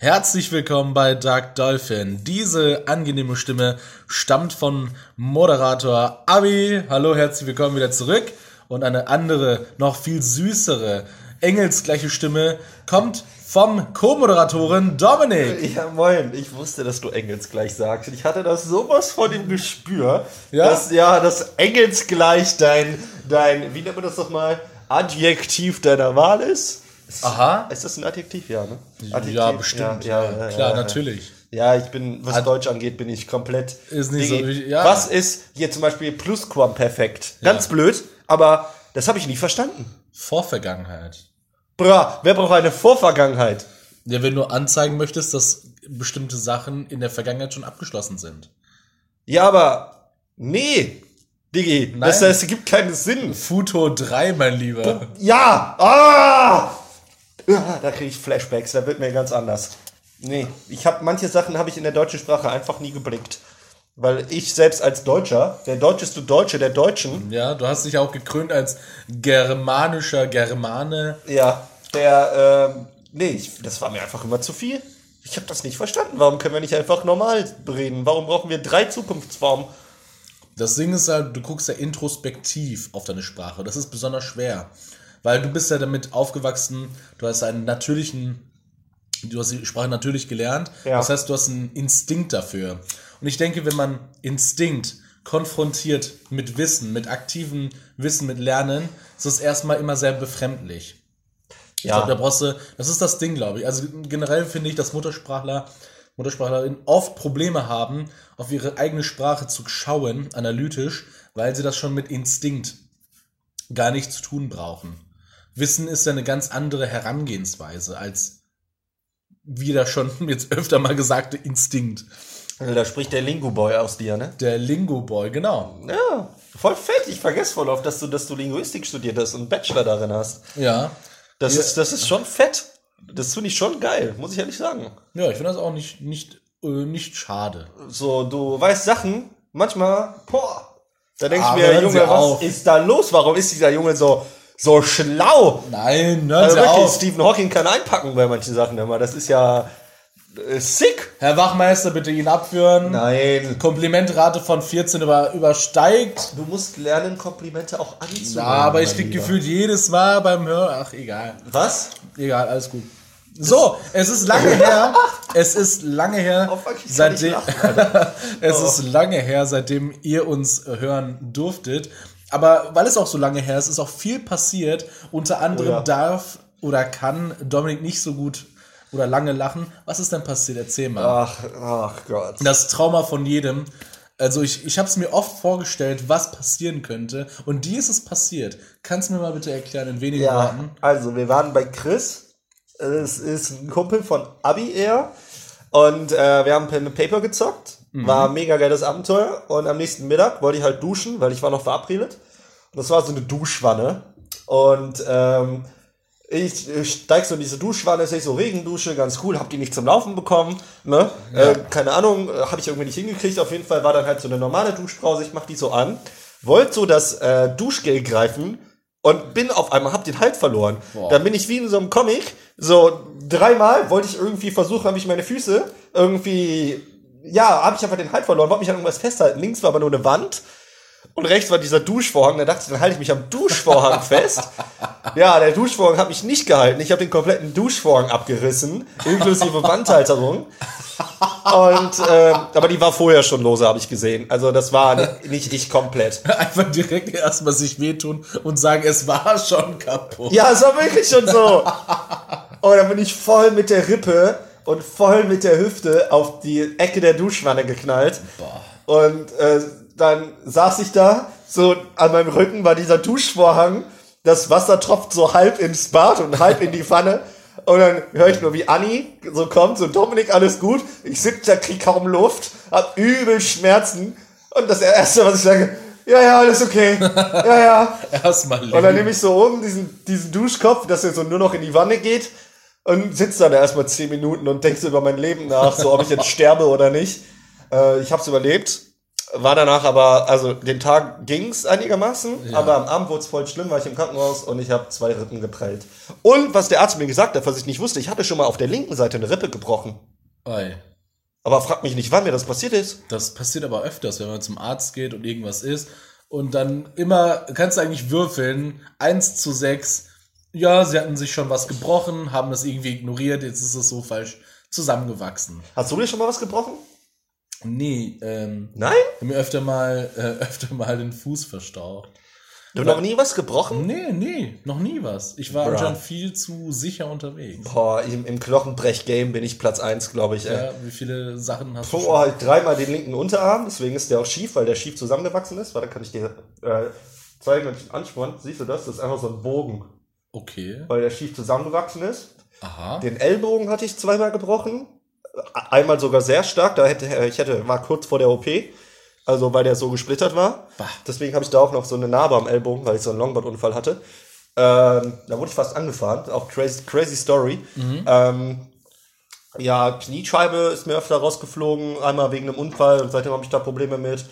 Herzlich willkommen bei Dark Dolphin. Diese angenehme Stimme stammt von Moderator Abi. Hallo, herzlich willkommen wieder zurück. Und eine andere, noch viel süßere, engelsgleiche Stimme kommt vom Co-Moderatoren Dominik. Ja, moin. Ich wusste, dass du engelsgleich sagst. Und ich hatte das sowas von dem Gespür, Ja? dass, ja, dass engelsgleich dein, dein, wie nennt man das nochmal, Adjektiv deiner Wahl ist. Ist- Aha. Ist das ein Adjektiv? Ja, ne? Ja, bestimmt. Ja, Ja, ja, ja, klar, ja. natürlich. Ja, ich bin, was Deutsch angeht, bin ich komplett. Ist nicht so wichtig, ja. Was ist hier zum Beispiel Plusquamperfekt? Ganz blöd, aber das habe ich nie verstanden. Vorvergangenheit. Bra, wer braucht eine Vorvergangenheit? Ja, wenn du anzeigen möchtest, dass bestimmte Sachen in der Vergangenheit schon abgeschlossen sind. Ja, aber nee, Digi, Nein. das, das gibt keinen Sinn. Futo 3, mein Lieber. Ja! Ah! Ah, Da kriege ich Flashbacks, da wird mir ganz anders. Nee, ich habe manche Sachen habe ich in der deutschen Sprache einfach nie geblickt. Weil ich selbst als Deutscher, der deutscheste Deutsche der Deutschen, Ja, du hast dich auch gekrönt als germanischer Germane. ja, der, ähm, nee, ich, das war mir einfach immer zu viel. Ich habe das nicht verstanden. Warum können wir nicht einfach normal reden? Warum brauchen wir drei Zukunftsformen? Das Ding ist halt, du guckst ja introspektiv auf deine Sprache. Das ist besonders schwer. Weil du bist ja damit aufgewachsen, du hast einen natürlichen, du hast die Sprache natürlich gelernt. Ja. Das heißt, du hast einen Instinkt dafür. Und ich denke, wenn man Instinkt konfrontiert mit Wissen, mit aktivem Wissen, mit Lernen, ist das erstmal immer sehr befremdlich. Ich Ja. glaube, da brauchst du, das ist das Ding, glaube ich. Also generell finde ich, dass Muttersprachler, Muttersprachlerinnen oft Probleme haben, auf ihre eigene Sprache zu schauen, analytisch, weil sie das schon mit Instinkt gar nicht zu tun brauchen. Wissen ist ja eine ganz andere Herangehensweise als wie das schon jetzt öfter mal gesagte Instinkt. Also Da spricht der Lingo-Boy aus dir, ne? Der Lingo-Boy, genau. Ja, voll fett. Ich vergesse voll oft, dass du, dass du Linguistik studiert hast und einen Bachelor darin hast. Ja. Das, Ja. ist, das ist schon fett. Das finde ich schon geil, muss ich ehrlich sagen. Ja, ich finde das auch nicht, nicht, äh, nicht schade. So, du weißt Sachen, manchmal, boah, da denkst du Aber mir, Junge, was auf. ist da los? Warum ist dieser Junge so, so schlau? Nein, hören Also wirklich, auf. Stephen Hawking kann einpacken bei manchen Sachen immer. Das ist ja äh, sick. Herr Wachmeister, bitte ihn abführen. Nein. Komplimentrate von 14 über, übersteigt. Du musst lernen, Komplimente auch anzunehmen. Ja, aber ich krieg Lieber. gefühlt jedes Mal beim Hören. Ach, egal. Was? Egal, alles gut. So, es ist lange her. Es ist lange her, Oh, seitdem lachen, es ist lange her, seitdem ihr uns hören durftet. Aber weil es auch so lange her ist, ist auch viel passiert. Unter anderem Oh ja. darf oder kann Dominik nicht so gut oder lange lachen. Was ist denn passiert? Erzähl mal. Ach, ach Gott. Das Trauma von jedem. Also ich, ich habe es mir oft vorgestellt, was passieren könnte. Und die ist es passiert. Kannst du mir mal bitte erklären, in wenigen Ja, Worten? also wir waren bei Chris. Es ist ein Kumpel von Abi er. Und äh, wir haben Pen and Paper gezockt. War ein mega geiles Abenteuer. Und am nächsten Mittag wollte ich halt duschen, weil ich war noch verabredet. Und das war so eine Duschwanne. Und ähm, ich, ich steig so in diese Duschwanne, sehe so Regendusche, ganz cool, hab die nicht zum Laufen bekommen, ne? Äh, keine Ahnung, äh, habe ich irgendwie nicht hingekriegt. Auf jeden Fall war dann halt so eine normale Duschbrause, ich mach die so an, wollte so das äh, Duschgel greifen und bin auf einmal, hab den Halt verloren. Boah. Dann bin ich wie in so einem Comic, so dreimal wollte ich irgendwie versuchen, habe ich meine Füße irgendwie, ja, habe ich einfach den Halt verloren, wollte mich an irgendwas festhalten. Links war aber nur eine Wand. Und rechts war dieser Duschvorhang, da dachte ich, dann halte ich mich am Duschvorhang fest. Ja, der Duschvorhang hat mich nicht gehalten. Ich habe den kompletten Duschvorhang abgerissen, inklusive Wandhalterung. Und ähm, aber die war vorher schon lose, habe ich gesehen. Also das war ni- nicht ich komplett. Einfach direkt erstmal sich wehtun und sagen, es war schon kaputt. Ja, es war wirklich schon so. Und dann bin ich voll mit der Rippe und voll mit der Hüfte auf die Ecke der Duschwanne geknallt. Und äh, dann saß ich da, so an meinem Rücken war dieser Duschvorhang, das Wasser tropft so halb ins Bad und halb in die Pfanne. Und dann höre ich nur, wie Anni so kommt, so Dominik, alles gut. Ich sitze da, krieg kaum Luft, hab übel Schmerzen. Und das Erste, was ich sage, ja, ja, alles okay. Ja, ja. Erstmal Und dann nehme ich so oben diesen, diesen Duschkopf, dass er so nur noch in die Wanne geht und sitze dann erstmal zehn Minuten und denke so über mein Leben nach, so ob ich jetzt sterbe oder nicht. Äh, ich habe es überlebt. War danach aber, also den Tag ging's einigermaßen, aber am Abend wurde es voll schlimm, war ich im Krankenhaus und ich habe zwei Rippen geprellt. Und was der Arzt mir gesagt hat, was ich nicht wusste, ich hatte schon mal auf der linken Seite eine Rippe gebrochen. Ei. Aber frag mich nicht, wann mir das passiert ist. Das passiert aber öfters, wenn man zum Arzt geht und irgendwas ist. Und dann immer, kannst du eigentlich würfeln, 1 zu 6. Ja, sie hatten sich schon was gebrochen, haben das irgendwie ignoriert, jetzt ist es so falsch zusammengewachsen. Hast du dir schon mal was gebrochen? Nee, ähm, Nein? hab mir öfter mal, äh, öfter mal den Fuß verstaucht. Du hast noch nie was gebrochen? Nee, nee, noch nie was. Ich war anscheinend viel zu sicher unterwegs. Boah, im, im Knochenbrech-Game bin ich Platz 1, glaube ich. Ey. Ja, wie viele Sachen hast du Boah, schon? halt dreimal den linken Unterarm, deswegen ist der auch schief, weil der schief zusammengewachsen ist. Warte, kann ich dir äh, zeigen, wenn ich ihn anspann. Siehst du das? Das ist einfach so ein Bogen, Okay. weil der schief zusammengewachsen ist. Aha. Den Ellbogen hatte ich zweimal gebrochen. Einmal sogar sehr stark, da hätte ich hätte war kurz vor der OP, also weil der so gesplittert war. Bah. Deswegen habe ich da auch noch so eine Narbe am Ellbogen, weil ich so einen Longboard-Unfall hatte. Ähm, da wurde ich fast angefahren, auch crazy, crazy Story. Ähm, ja, Kniescheibe ist mir öfter rausgeflogen, einmal wegen einem Unfall und seitdem habe ich da Probleme mit.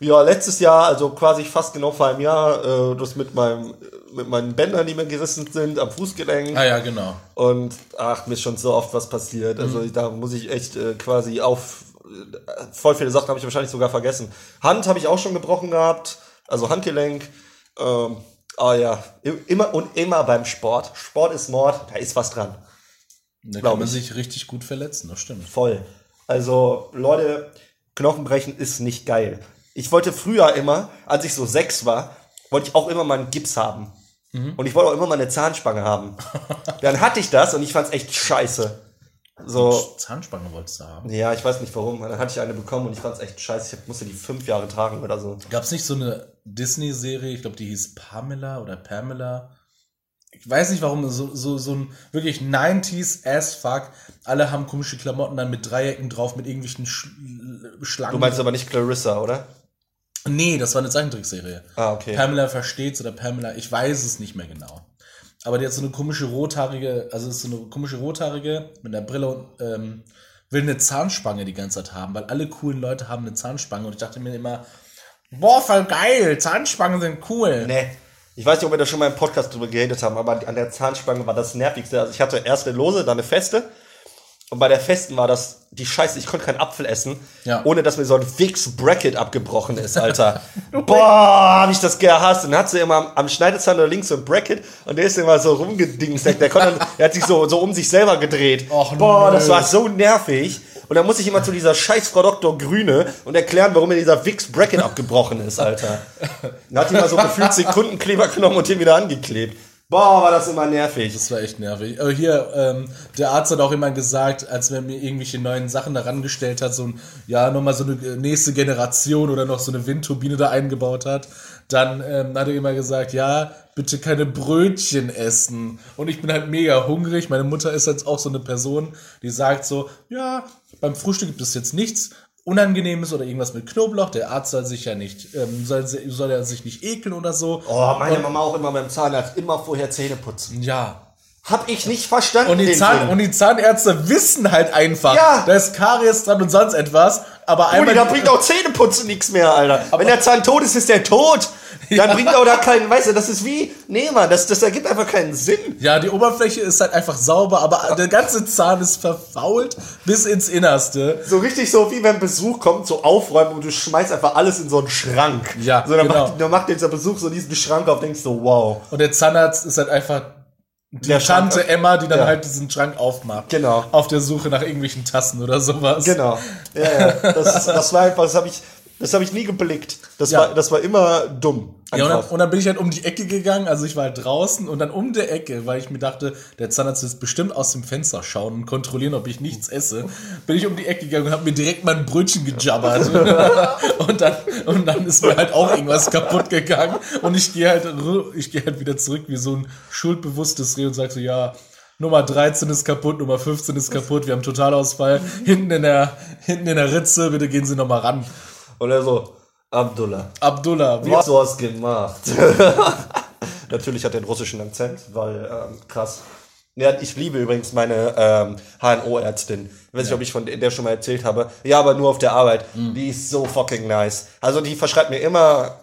Ja, letztes Jahr, also quasi fast genau vor einem Jahr, äh, das mit meinem mit meinen Bändern, die mir gerissen sind, am Fußgelenk. Ah ja, genau. Und ach, mir ist schon so oft was passiert. Also Mhm. da muss ich echt äh, quasi auf. Äh, voll viele Sachen habe ich wahrscheinlich sogar vergessen. Hand habe ich auch schon gebrochen gehabt. Also Handgelenk. Ähm, ah ja, immer und immer beim Sport. Sport ist Mord, da ist was dran. Da Glaub kann man ich. sich richtig gut verletzen, das stimmt. Voll. Also, Leute, Knochenbrechen ist nicht geil. Ich wollte früher immer, als ich so sechs war, wollte ich auch immer mal einen Gips haben. Und ich wollte auch immer mal eine Zahnspange haben. Dann hatte ich das und ich fand's echt scheiße. So, Zahnspange wolltest du haben. ja, ich weiß nicht warum. Dann hatte ich eine bekommen und ich fand's echt scheiße. Ich musste die fünf Jahre tragen oder so. Gab es nicht so eine Disney-Serie, ich glaube, die hieß Pamela oder Pamela? Ich weiß nicht warum, so, so, so ein wirklich 90s as fuck. Alle haben komische Klamotten dann mit Dreiecken drauf, mit irgendwelchen Sch Schlangen. Du meinst aber nicht Clarissa, oder? Nee, das war eine Zeichentrickserie. Ah, okay. Pamela versteht's oder Pamela, ich weiß es nicht mehr genau. Aber die hat so eine komische rothaarige, also ist so eine komische rothaarige mit einer Brille und ähm, will eine Zahnspange die ganze Zeit haben, weil alle coolen Leute haben eine Zahnspange und ich dachte mir immer, boah, voll geil, Zahnspangen sind cool. Nee. Ich weiß nicht, ob wir da schon mal im Podcast drüber geredet haben, aber an der Zahnspange war das nervigste. Also ich hatte erst eine lose, dann eine feste. Und bei der festen war das die Scheiße, ich konnte keinen Apfel essen, Ja. ohne dass mir so ein Fix Bracket abgebrochen ist, Alter. Boah, hab ich das gehasst. Und dann hat sie immer am, am Schneidezahn da links so ein Bracket und der ist immer so rumgedingst. Der, konnte, der hat sich so, so um sich selber gedreht. Och, Boah, nö. das war so nervig. Und dann muss ich immer zu dieser scheiß Frau Dr. Grüne und erklären, warum mir dieser Fix Bracket abgebrochen ist, Alter. Dann hat die mal so gefühlt Sekundenkleber genommen und den wieder angeklebt. Boah, war das immer nervig. Das war echt nervig. Aber hier, ähm, der Arzt hat auch immer gesagt, als er mir irgendwelche neuen Sachen daran gestellt hat, so ein, ja, nochmal so eine nächste Generation oder noch so eine Windturbine da eingebaut hat, dann ähm, hat er immer gesagt, ja, bitte keine Brötchen essen. Und ich bin halt mega hungrig. Meine Mutter ist jetzt auch so eine Person, die sagt so, ja, beim Frühstück gibt es jetzt nichts Unangenehmes oder irgendwas mit Knoblauch. Der Arzt soll sich ja nicht, ähm, soll, soll er sich nicht ekeln oder so. Oh, meine Mama auch immer beim Zahnarzt, immer vorher Zähne putzen. Ja, Hab ich nicht verstanden. Und die, Zahn, und die Zahnärzte wissen halt einfach, Ja. da ist Karies dran und sonst etwas, aber Brudi, einmal. da bringt auch Zähneputzen nichts mehr, Alter. Wenn der Zahn tot ist, ist der tot. Dann bringt auch da keinen, weißt du, das ist wie, nee, Mann, das, das ergibt einfach keinen Sinn. ja, die Oberfläche ist halt einfach sauber, aber der ganze Zahn ist verfault bis ins Innerste. So richtig so, wie wenn Besuch kommt, so aufräumen und du schmeißt einfach alles in so einen Schrank. Ja, so, dann, genau. macht, dann macht dieser Besuch so diesen Schrank auf, denkst so, wow. Und der Zahnarzt ist halt einfach die Der Schrank- Tante Emma, die dann Ja. halt diesen Schrank aufmacht. Genau. Auf der Suche nach irgendwelchen Tassen oder sowas. Genau. Ja, ja. Das, das war einfach, das habe ich, das habe ich nie geblickt. Das, Ja. war, das war immer dumm. Ja, und dann, und dann bin ich halt um die Ecke gegangen, also ich war halt draußen und dann um der Ecke, weil ich mir dachte, der Zahnarzt wird bestimmt aus dem Fenster schauen und kontrollieren, ob ich nichts esse, bin ich um die Ecke gegangen und habe mir direkt mein Brötchen gejabbert. und, dann, und dann ist mir halt auch irgendwas kaputt gegangen und ich gehe halt, ich gehe halt wieder zurück wie so ein schuldbewusstes Reh und sage so, ja, Nummer 13 ist kaputt, Nummer 15 ist kaputt, wir haben Totalausfall, hinten in der, hinten in der Ritze, bitte gehen Sie nochmal ran. Und er so, Abdullah, Abdullah, wie hast du was gemacht? Natürlich hat er einen russischen Akzent, weil, ähm, krass. Ja, ich liebe übrigens meine ähm, HNO-Ärztin. Ich weiß nicht, ob ich von der schon mal erzählt habe. Ja, aber nur auf der Arbeit. Die ist so fucking nice. Also die verschreibt mir immer,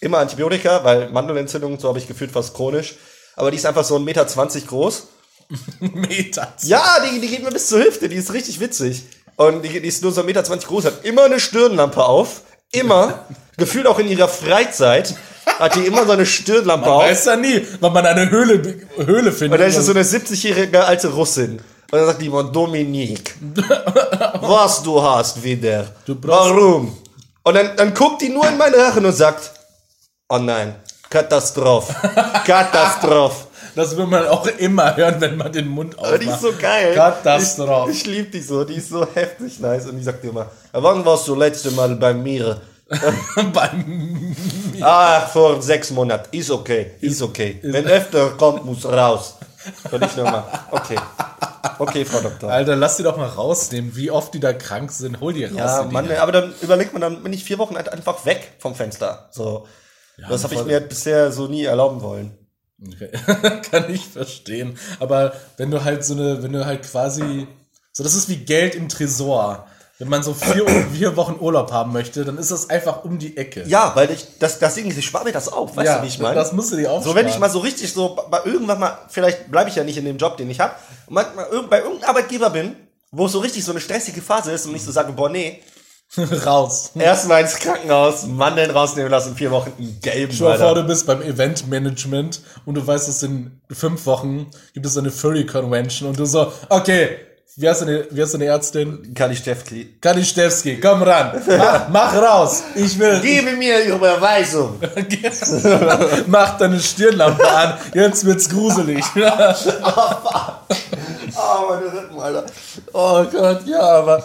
immer Antibiotika, weil Mandelentzündung, so habe ich gefühlt fast chronisch. Aber die ist einfach so 1,20 Meter groß. Meter. Ja, die, die geht mir bis zur Hüfte, die ist richtig witzig. Und die, die ist nur so 1,20 Meter groß, hat immer eine Stirnlampe auf. Immer. Gefühlt auch in ihrer Freizeit hat die immer so eine Stirnlampe auf. Weiß ja nie, wann man eine Höhle, Höhle findet. Und dann ist das so eine 70-jährige alte Russin. Und dann sagt die immer, Dominique, was du hast wieder? Du brauchst- Warum? Und dann, dann guckt die nur in meinen Rachen und sagt, oh nein, Katastrophe, Katastrophe. Das will man auch immer hören, wenn man den Mund Aber die ist aufmacht. so geil. Katastrophe. Ich, ich liebe die so, die ist so heftig nice. Und die sagt immer, wann warst du letzte Mal bei mir? Beim Ah, vor sechs Monaten. Ist okay, ist okay. Wenn öfter kommt, muss raus. Und ich nochmal, okay. Okay, Frau Doktor. Alter, lass die doch mal rausnehmen, wie oft die da krank sind. Hol die raus. Ja, Mann, aber dann überlegt man, dann bin ich vier Wochen halt einfach weg vom Fenster. So. das habe ich mir bisher so nie erlauben wollen. Kann ich verstehen. Aber wenn du halt so eine, wenn du halt quasi, so das ist wie Geld im Tresor. Wenn man so vier, vier Wochen Urlaub haben möchte, dann ist das einfach um die Ecke. Ja, weil ich, das, das ich spare mir das auf, weißt du, wie ich meine? das musst du dir aufsparen. So, wenn ich mal so richtig so, bei irgendwann mal, vielleicht bleibe ich ja nicht in dem Job, den ich habe, bei irgendeinem Arbeitgeber bin, wo es so richtig so eine stressige Phase ist und ich so sage, boah, nee, raus. erstmal ins Krankenhaus, Mandeln rausnehmen lassen, vier Wochen einen gelben, dir vor, du bist beim Eventmanagement und du weißt, dass in fünf Wochen gibt es eine Furry Convention und du so, okay, wie heißt deine, wie heißt deine Ärztin? Kali Stefki. Kaniszewski, komm ran, mach, mach raus, ich will, Gebe mir Überweisung. mach deine Stirnlampe an, jetzt wird's gruselig. Oh, meine Rippen, Alter. oh Gott, ja, aber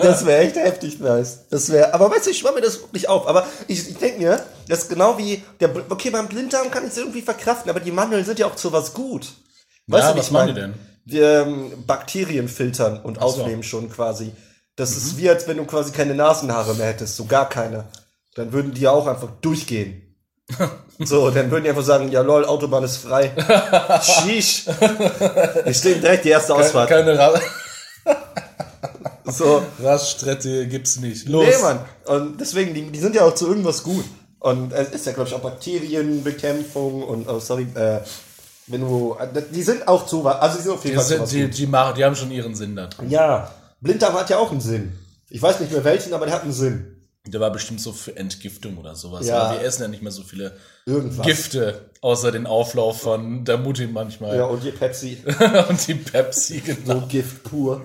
Das wäre echt heftig nice. Das wäre, aber weißt du, ich schwamm mir das wirklich auf. Aber ich, ich denke mir, das ist genau wie, der, okay, beim Blinddarm kann ich es irgendwie verkraften, aber die Mandeln sind ja auch zu was gut. Weißt Ja, du, was ich machen mein? die denn? Ähm, Bakterien filtern und so. aufnehmen schon quasi. Das Mhm. ist wie, als wenn du quasi keine Nasenhaare mehr hättest, so gar keine. Dann würden die ja auch einfach durchgehen. So, dann würden die einfach sagen, ja lol, Autobahn ist frei. Sheesh. Wir stehen direkt die erste Ausfahrt. keine Ra So. Raststätte gibt's nicht. Los. Nee, Mann. Und deswegen, die, die sind ja auch zu irgendwas gut. Und es ist ja, glaube ich, auch Bakterienbekämpfung und, oh, sorry, äh, wenn du, die sind auch zu also die sind auf jeden Die, Fall sind, die, die, machen, die haben schon ihren Sinn da drin. Ja, Blinddarm hat ja auch einen Sinn. Ich weiß nicht mehr welchen, aber der hat einen Sinn. Der war bestimmt so für Entgiftung oder sowas. Ja. Aber wir essen ja nicht mehr so viele Irgendwas. Gifte, außer den Auflauf von der Mutti manchmal. Ja, und die Pepsi. Und die Pepsi, genau. So Gift pur.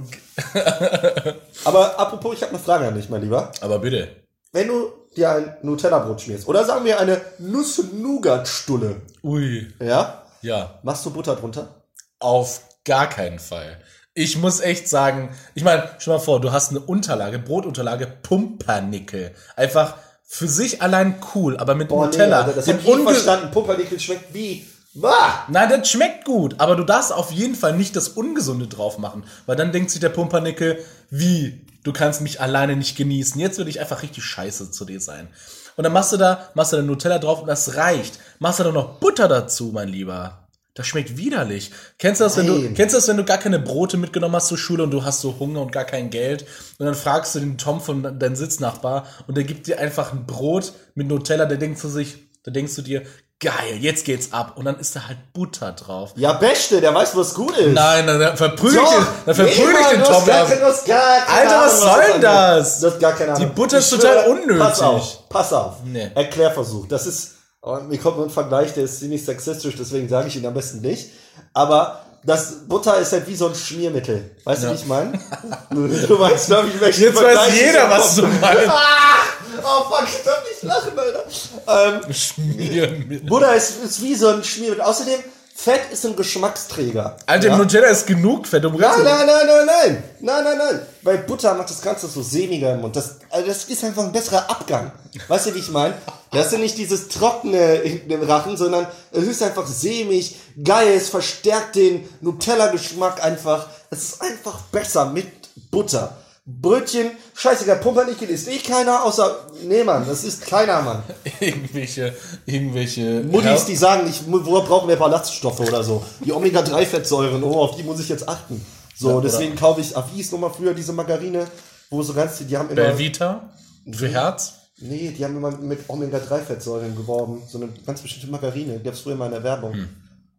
aber apropos, ich habe eine Frage an dich, mein Lieber. Aber bitte. Wenn du dir ein Nutella-Brot schmierst, oder sagen wir eine Nuss-Nougat-Stulle, Ui. ja, Ja. machst du Butter drunter? Auf gar keinen Fall. Ich muss echt sagen, ich meine, stell mal vor, du hast eine Unterlage, Brotunterlage, Pumpernickel. Einfach für sich allein cool, aber mit Nutella. Alter, das hab ich verstanden. Pumpernickel schmeckt wie. Bah! Nein, das schmeckt gut, aber du darfst auf jeden Fall nicht das Ungesunde drauf machen, weil dann denkt sich der Pumpernickel, wie, du kannst mich alleine nicht genießen. Jetzt will ich einfach richtig scheiße zu dir sein. Und dann machst du da, machst du da Nutella drauf und das reicht. Machst du da noch Butter dazu, mein Lieber. Das schmeckt widerlich. Kennst du das, wenn du, kennst du das, wenn du gar keine Brote mitgenommen hast zur Schule und du hast so Hunger und gar kein Geld und dann fragst du den Tom von deinem Sitznachbar und der gibt dir einfach ein Brot mit Nutella, der denkt zu sich, da denkst du dir, geil, jetzt geht's ab und dann ist da halt Butter drauf. Ja, Beste, der weiß, was gut ist. Nein, dann, verprügel ich den, dann verprügel nee, ich den Tom. gar, ja. Alter, was soll das denn das? Du hast gar keine Ahnung. Butter ist total unnötig. Pass auf, pass auf. Nee. Erklärversuch. Das ist, oh, mir kommt nur ein Vergleich, der ist ziemlich sexistisch, deswegen sage ich ihn am besten nicht. Aber das Butter ist halt wie so ein Schmiermittel. Weißt du, wie ich meine? Du weißt, glaube ich, welchen Jetzt weiß jeder, was du meinst. Oh fuck, ich darf nicht lachen, Alter. Ähm, Schmieren mit. Butter ist, ist wie so ein Schmiermittel. Außerdem, Fett ist ein Geschmacksträger. Alter, im Nutella ist genug Fett. Um Nein, nein, nein, nein, nein. Nein, nein, nein. Bei Butter macht das Ganze so sämiger im Mund. Das, also das ist einfach ein besserer Abgang. Weißt du, wie ich meine? Das ist ja nicht dieses Trockene hinten im Rachen, sondern es ist einfach sämig, geil, es verstärkt den Nutella-Geschmack einfach. Es ist einfach besser mit Butter. Brötchen, scheißegal, Pumpernickel isst eh keiner, außer, nee, Mann, das ist keiner, Mann. irgendwelche, irgendwelche. Muttis, die sagen, ich, wo brauchen wir Ballaststoffe oder so. Die Omega-3-Fettsäuren, oh, auf die muss ich jetzt achten. So, Ja, deswegen kaufe ich, ach, wie hieß nochmal früher diese Margarine, wo so ganz, die haben immer, Belvita für Herz. nee, die haben immer mit Omega-3-Fettsäuren geworben. So eine ganz bestimmte Margarine, die gab es früher mal in der Werbung. Hm.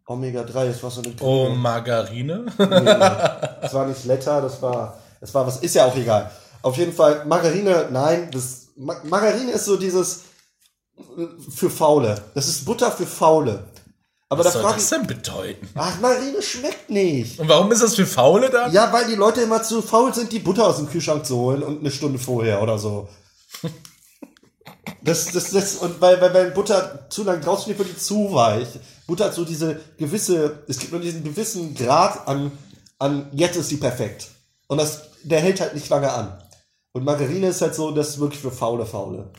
Omega-3, das war so eine Oh. Margarine. Das war nicht Letter, das war, das war was, ist ja auch egal. Auf jeden Fall, Margarine, nein, das, Ma- Margarine ist so dieses äh, für Faule. Das ist Butter für Faule. Aber Was da soll frage das denn bedeuten? ach, Margarine schmeckt nicht. Und warum ist das für Faule dann? Ja, weil die Leute immer zu faul sind, die Butter aus dem Kühlschrank zu holen und eine Stunde vorher oder so. Das, das, das, und weil, weil, weil Butter zu lang draußen steht, wird die zu weich. Butter hat so diese gewisse, es gibt nur diesen gewissen Grad an, an, jetzt ist sie perfekt. Und das, der hält halt nicht lange an. Und Margarine ist halt so, das ist wirklich für faule Faule.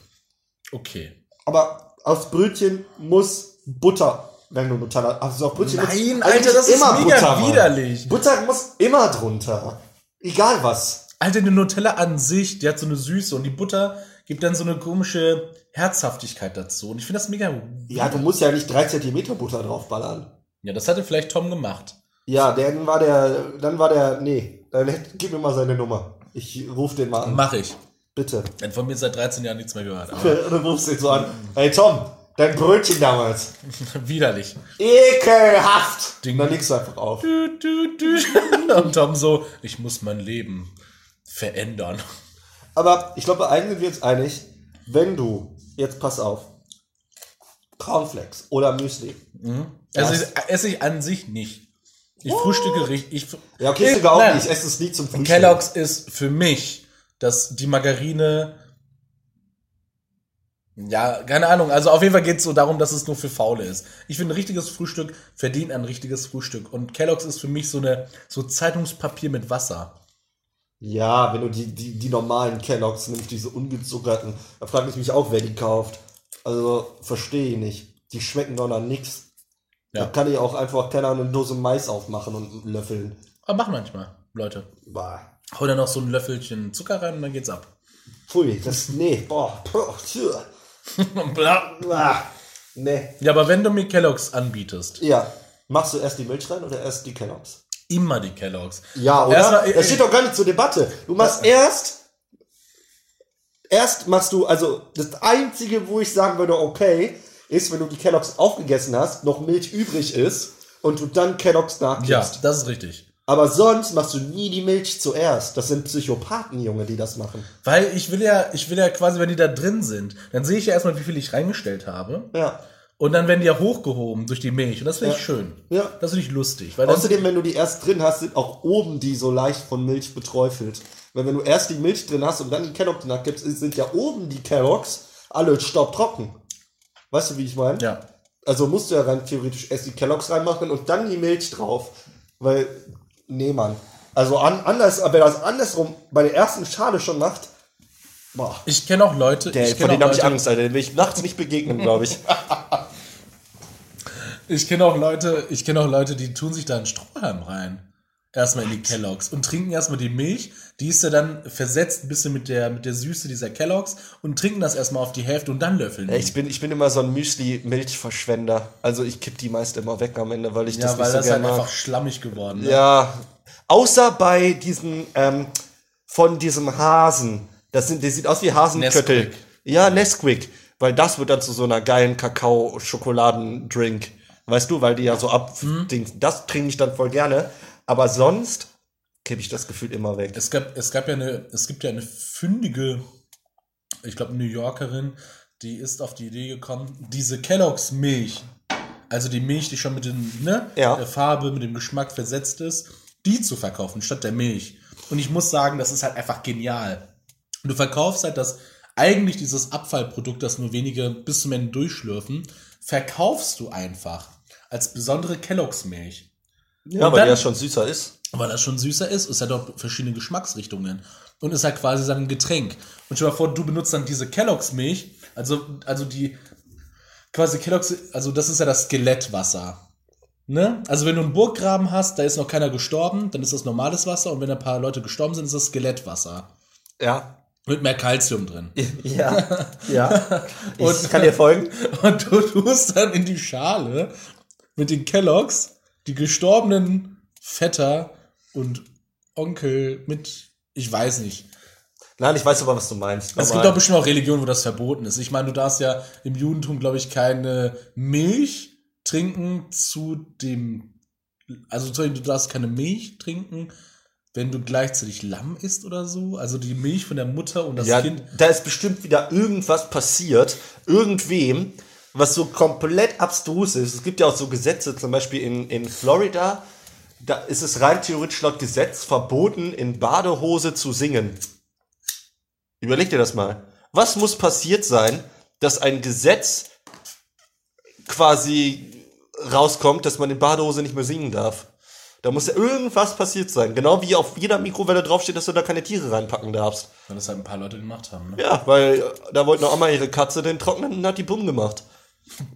Okay. Aber aufs Brötchen muss Butter, wenn du Nutella, also auf Brötchen Nein, Alter, das ist mega Mann. widerlich. Butter muss immer drunter. Egal was. Alter, die Nutella an sich, die hat so eine Süße und die Butter gibt dann so eine komische Herzhaftigkeit dazu. Und ich finde das mega. Ja, du musst ja nicht drei Zentimeter Butter draufballern. Ja, das hatte vielleicht Tom gemacht. Ja, dann war der, dann war der, nee, dann gib mir mal seine Nummer. Ich ruf den mal an. Mach ich. Bitte. Denn von mir seit 13 Jahren nichts mehr gehört. Und dann rufst du ihn so an. Hey Tom, dein Brötchen damals. widerlich. Ekelhaft. Ding. Und dann legst du einfach auf. Du, du, du. Und Tom so, ich muss mein Leben verändern. Aber ich glaube, eigentlich sind wir uns einig, wenn du, jetzt pass auf, Cornflakes oder Müsli. Also Das- ich, esse ich an sich nicht. Ich frühstücke richtig. Ich, Ja, okay, ich, sogar auch nein. nicht. Ich esse es nie zum Frühstück. Kellogg's ist für mich, dass die Margarine. Ja, keine Ahnung. Also auf jeden Fall geht es so darum, dass es nur für Faule ist. Ich finde, ein richtiges Frühstück verdient ein richtiges Frühstück. Und Kellogg's ist für mich so eine so Zeitungspapier mit Wasser. Ja, wenn du die, die, die normalen Kelloggs nimmst, diese ungezuckerten, da frage ich mich auch, wer die kauft. Also, verstehe ich nicht. Die schmecken doch nach nix. Ja. Da kann ich auch einfach, keine Ahnung, eine Dose Mais aufmachen und löffeln. Aber machen manchmal, Leute. Bah. Hau da noch so ein Löffelchen Zucker rein und dann geht's ab. Pfui, das, nee, boah, boah. Bla. Ah, nee. ja, aber wenn du mir Kellogg's anbietest, Ja, machst du erst die Milch rein oder erst die Kelloggs? immer die Kellogg's. Ja, oder? Erstmal- das steht doch gar nicht zur Debatte. Du machst erst, erst machst du, also das Einzige, wo ich sagen würde, okay, ist, wenn du die Kelloggs aufgegessen hast, noch Milch übrig ist und du dann Kelloggs Ja, nachgibst. das ist richtig. Aber sonst machst du nie die Milch zuerst. Das sind Psychopathen, Junge, die das machen. Weil ich will ja, ich will ja quasi, wenn die da drin sind, dann sehe ich ja erstmal, wie viel ich reingestellt habe. Ja. Und dann werden die ja hochgehoben durch die Milch. Und das finde ich Ja. schön. Ja. Das finde ich lustig. Weil Außerdem, wenn du die erst drin hast, sind auch oben die so leicht von Milch beträufelt. Weil wenn du erst die Milch drin hast und dann die Kelloggs nachgibst, sind ja oben die Kelloggs alle staubtrocken. Weißt du, wie ich meine? ja. Also musst du ja rein theoretisch erst die Kelloggs reinmachen und dann die Milch drauf. Weil, nee, Mann. Also an, anders, wer das andersrum bei der ersten Schale schon macht, boah. Ich kenne auch Leute, Der, ich von denen habe ich Angst, Alter. Den will ich nachts nicht begegnen, glaube ich. ich kenne auch Leute, ich kenne auch Leute, die tun sich da einen Strohhalm rein. Erstmal in die Kelloggs und trinken erstmal die Milch. Die ist ja dann versetzt ein bisschen mit der, mit der Süße dieser Kelloggs und trinken das erstmal auf die Hälfte und dann löffeln. Ich bin, ich bin immer so ein Müsli-Milchverschwender. Also ich kipp die meist immer weg am Ende, weil ich ja, das weil nicht so das halt gerne mag. einfach schlammig geworden ist. Ja. Außer bei diesen, ähm, von diesem Hasen. Das sind, der sieht aus wie Hasenköttel. Nesquik. Ja, Nesquik. Weil das wird dann zu so einer geilen Kakao-Schokoladendrink. Weißt du, weil die ja so ab, Mhm. Das trinke ich dann voll gerne. Aber sonst kippe ich das Gefühl immer weg. Es gab, es gab ja eine, es gibt ja eine fündige, ich glaube, New Yorkerin, die ist auf die Idee gekommen, diese Kellogg's Milch, also die Milch, die schon mit den, ne, Ja. der Farbe, mit dem Geschmack versetzt ist, die zu verkaufen statt der Milch. Und ich muss sagen, das ist halt einfach genial. Du verkaufst halt das, eigentlich dieses Abfallprodukt, das nur wenige bis zum Ende durchschlürfen, verkaufst du einfach als besondere Kellogg's Milch. Ja, Und weil dann- der schon süßer ist. weil das schon süßer ist, ist halt auch verschiedene Geschmacksrichtungen und ist halt quasi dann ein Getränk. Und stell dir mal vor, du benutzt dann diese Kellogg's Milch, also, also die quasi Kellogg's, also das ist ja das Skelettwasser. Ne? Also wenn du einen Burggraben hast, da ist noch keiner gestorben, dann ist das normales Wasser und wenn ein paar Leute gestorben sind, ist das Skelettwasser. Ja. Mit mehr Kalzium drin. Ja. ja. Ich Und- kann dir folgen. Und du tust dann in die Schale mit den Kelloggs die gestorbenen Vetter und Onkel mit, ich weiß nicht. Nein, ich weiß aber, was du meinst. Es gibt auch bestimmt auch Religionen, wo das verboten ist. Ich meine, du darfst ja im Judentum, glaube ich, keine Milch trinken zu dem, also du darfst keine Milch trinken, wenn du gleichzeitig Lamm isst oder so. Also die Milch von der Mutter und das ja, Kind. da ist bestimmt wieder irgendwas passiert, irgendwem, was so komplett abstrus ist. Es gibt ja auch so Gesetze, zum Beispiel in, in Florida, da ist es rein theoretisch laut Gesetz verboten, in Badehose zu singen. Überleg dir das mal. Was muss passiert sein, dass ein Gesetz quasi rauskommt, dass man in Badehose nicht mehr singen darf? Da muss ja irgendwas passiert sein. Genau wie auf jeder Mikrowelle draufsteht, dass du da keine Tiere reinpacken darfst. Weil das halt ein paar Leute gemacht haben. Ne? Ja, weil äh, da wollte noch einmal ihre Katze den trocknen und hat die Bumm gemacht.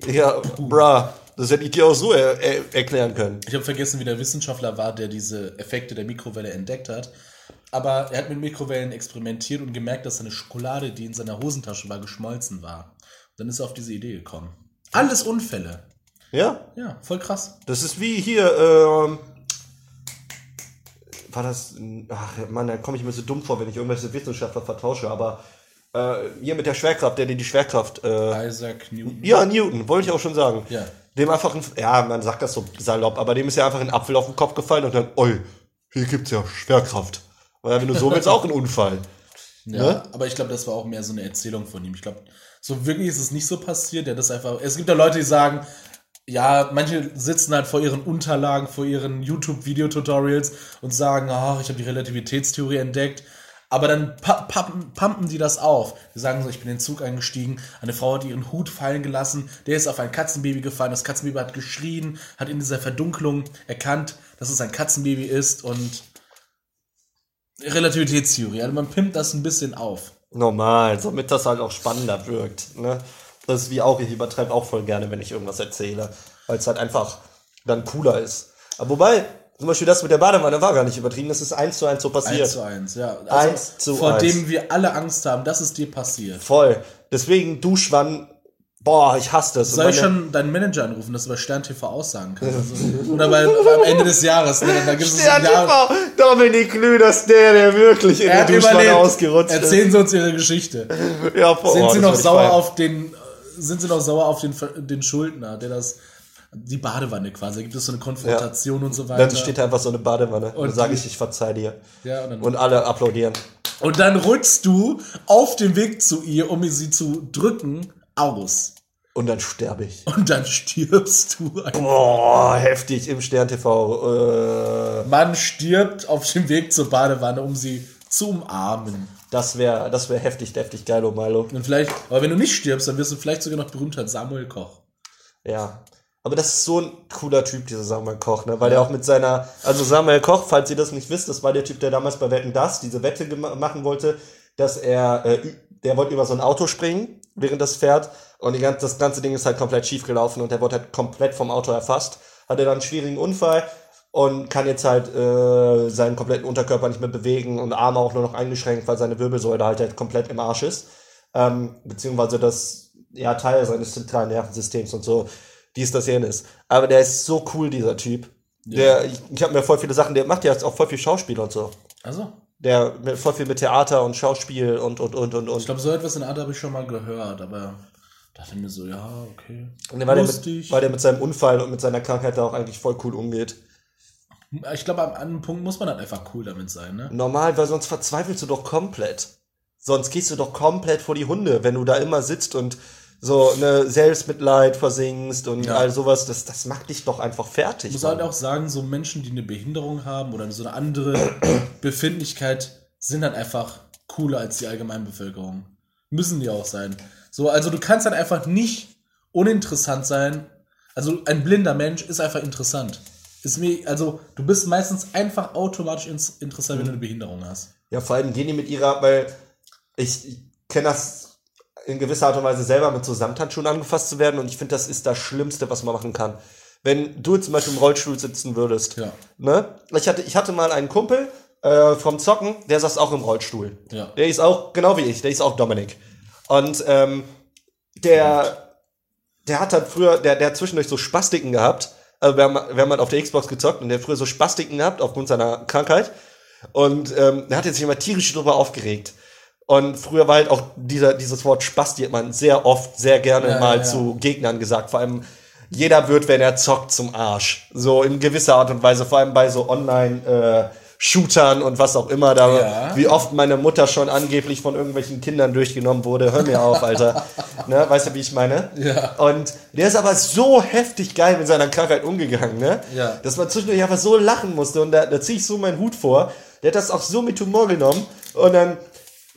Ja, bra, das hätte ich dir auch so er er erklären können. Ich habe vergessen, wie der Wissenschaftler war, der diese Effekte der Mikrowelle entdeckt hat. Aber er hat mit Mikrowellen experimentiert und gemerkt, dass seine Schokolade, die in seiner Hosentasche war, geschmolzen war. Und dann ist er auf diese Idee gekommen. Alles Unfälle. Ja, Ja, voll krass. das ist wie hier, ähm, war das, ach Mann, da komme ich mir so dumm vor, wenn ich irgendwelche Wissenschaftler vertausche, aber äh, hier mit der Schwerkraft, der dir die Schwerkraft, äh, Isaac Newton. ja, Newton, wollte ich auch schon sagen. Ja. Dem einfach ein, ja, man sagt das so salopp, aber dem ist ja einfach ein Apfel auf den Kopf gefallen und dann, oi, hier gibt's ja Schwerkraft. Weil wenn du so willst, auch ein Unfall. Ja, Ne? aber ich glaube, das war auch mehr so eine Erzählung von ihm. Ich glaube, so wirklich ist es nicht so passiert. Der das einfach. Es gibt ja Leute, die sagen, ja, manche sitzen halt vor ihren Unterlagen, vor ihren YouTube-Video-Tutorials und sagen, ach, ich habe die Relativitätstheorie entdeckt. Aber dann pu- pumpen, die das auf. Die sagen so, ich bin in den Zug eingestiegen, eine Frau hat ihren Hut fallen gelassen, der ist auf ein Katzenbaby gefallen, das Katzenbaby hat geschrien, hat in dieser Verdunklung erkannt, dass es ein Katzenbaby ist und Relativitätstheorie. Also man pimpt das ein bisschen auf. Normal, damit das halt auch spannender wirkt. Ne? Das ist wie auch, ich übertreibe auch voll gerne, wenn ich irgendwas erzähle, weil es halt einfach dann cooler ist. Aber wobei, zum Beispiel das mit der Badewanne war gar nicht übertrieben, das ist eins zu eins so passiert. Eins zu eins, ja. Also, Eins zu vor eins. dem wir alle Angst haben, dass es dir passiert. Voll. Deswegen Duschwann, boah, ich hasse das. Soll ich schon deinen Manager anrufen, dass du bei Stern TV aussagen kannst? Also, oder bei, am Ende des Jahres. Ne? Da gibt es Der ein Jahr. TV, Dominik Lü, das ist der, der wirklich in Er der Duschwanne ausgerutscht Erzählen Sie uns Ihre Geschichte. ist. Ja, vor Sind Sie noch sauer auf den, sind Sie noch sauer auf den, den Schuldner, der das, die Badewanne quasi, da gibt es so eine Konfrontation und so weiter. Dann steht da einfach so eine Badewanne. Und dann sage ich, ich verzeih dir. ja, und, Und alle applaudieren. und dann rutschst du auf dem Weg zu ihr, um sie zu drücken, aus. Und dann sterbe ich. Und dann stirbst du einfach. Boah, heftig im Stern TV. Äh, Man stirbt auf dem Weg zur Badewanne, um sie zu umarmen. das wäre das wär heftig, deftig geil, oh Milo. Und vielleicht, aber wenn du nicht stirbst, dann wirst du vielleicht sogar noch berühmt als Samuel Koch. Ja. Aber das ist so ein cooler Typ, dieser Samuel Koch, ne? Weil der auch mit seiner, also Samuel Koch, falls ihr das nicht wisst, das war der Typ, der damals bei Wetten Das diese Wette machen wollte, dass er, äh, der wollte über so ein Auto springen, während das fährt. Und die ganze, das ganze Ding ist halt komplett schief gelaufen und der wurde halt komplett vom Auto erfasst. Hatte dann einen schwierigen Unfall und kann jetzt halt äh, seinen kompletten Unterkörper nicht mehr bewegen und Arme auch nur noch eingeschränkt, weil seine Wirbelsäule halt, halt komplett im Arsch ist. Ähm, beziehungsweise das ja Teil seines zentralen Nervensystems und so, dies, das, jenes. Aber der ist so cool, dieser Typ. Der, ich, ich habe mir voll viele Sachen, der macht ja jetzt auch voll viel Schauspiel und so. Also, Der mit, voll viel mit Theater und Schauspiel und und und und ich und. glaube, so etwas in Art habe ich schon mal gehört, aber dachte mir so, ja, okay. Und weil der, mit, Lustig. weil der mit seinem Unfall und mit seiner Krankheit da auch eigentlich voll cool umgeht. ich glaube, an einem Punkt muss man halt einfach cool damit sein, ne? Normal, weil sonst verzweifelst du doch komplett. Sonst gehst du doch komplett vor die Hunde, wenn du da immer sitzt und so eine Selbstmitleid versingst und Ja. all sowas. Das, das macht dich doch einfach fertig. Ich muss Mann. halt auch sagen, so Menschen, die eine Behinderung haben oder so eine andere Befindlichkeit, sind halt einfach cooler als die Allgemeinbevölkerung. Müssen die auch sein. So, also du kannst dann einfach nicht uninteressant sein. Also ein blinder Mensch ist einfach interessant. Ist mir, also du bist meistens einfach automatisch interessant, wenn du eine Behinderung hast. Ja, vor allem gehen die mit ihrer, weil ich, ich kenne das in gewisser Art und Weise selber mit so Samthandschuhen angefasst zu werden und ich finde, das ist das Schlimmste, was man machen kann. wenn du zum Beispiel im Rollstuhl sitzen würdest. Ja. Ne? Ich, hatte, ich hatte mal einen Kumpel äh, vom Zocken, der saß auch im Rollstuhl. Ja. Der ist auch, genau wie ich, der ist auch Dominik. Und ähm, der, der hat halt früher, der, der hat zwischendurch so Spastiken gehabt. Also wir haben, wir haben halt auf der Xbox gezockt und der hat früher so Spastiken gehabt aufgrund seiner Krankheit. Und ähm, der hat jetzt sich immer tierisch drüber aufgeregt. Und früher war halt auch dieser, dieses Wort Spasti hat man sehr oft, sehr gerne Ja, mal ja, zu Gegnern gesagt. Vor allem jeder wird, wenn er zockt, zum Arsch. So in gewisser Art und Weise, vor allem bei so Online- äh, Shootern und was auch immer da, Ja. wie oft meine Mutter schon angeblich von irgendwelchen Kindern durchgenommen wurde. Hör mir auf, Alter. ne, weißt du, wie ich meine? Ja. Und der ist aber so heftig geil mit seiner Krankheit umgegangen, ne? Ja. Dass man zwischendurch einfach so lachen musste und da, da ziehe ich so meinen Hut vor. Der hat das auch so mit Humor genommen und dann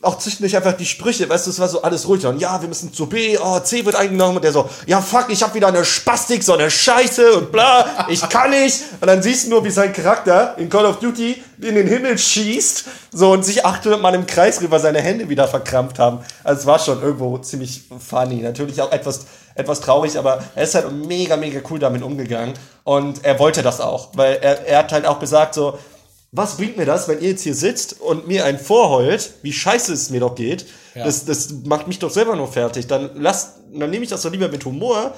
auch zwischendurch einfach die Sprüche, weißt du, es war so alles ruhig. Und ja, wir müssen zu B, oh, C wird eingenommen. Und der so, ja, fuck, ich hab wieder eine Spastik, so eine Scheiße und bla, ich kann nicht. Und dann siehst du nur, wie sein Charakter in Call of Duty in den Himmel schießt, so und sich 800 Mal im Kreis rüber seine Hände wieder verkrampft haben. Also es war schon irgendwo ziemlich funny. Natürlich auch etwas, etwas traurig, aber er ist halt mega, mega cool damit umgegangen. Und er wollte das auch, weil er, er hat halt auch gesagt so, was bringt mir das, wenn ihr jetzt hier sitzt und mir einen vorheult, wie scheiße es mir doch geht? Ja. Das, das macht mich doch selber nur fertig. Dann lasst, dann nehme ich das doch lieber mit Humor.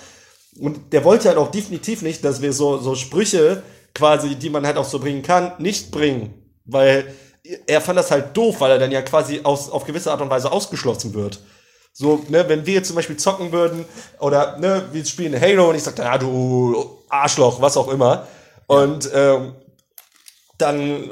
Und der wollte halt auch definitiv nicht, dass wir so, so Sprüche quasi, die man halt auch so bringen kann, nicht bringen. Weil er fand das halt doof, weil er dann ja quasi aus, auf gewisse Art und Weise ausgeschlossen wird. So, ne, wenn wir jetzt zum Beispiel zocken würden, oder ne, wir spielen Halo und ich sag, ja, du Arschloch, was auch immer. Und ähm, dann,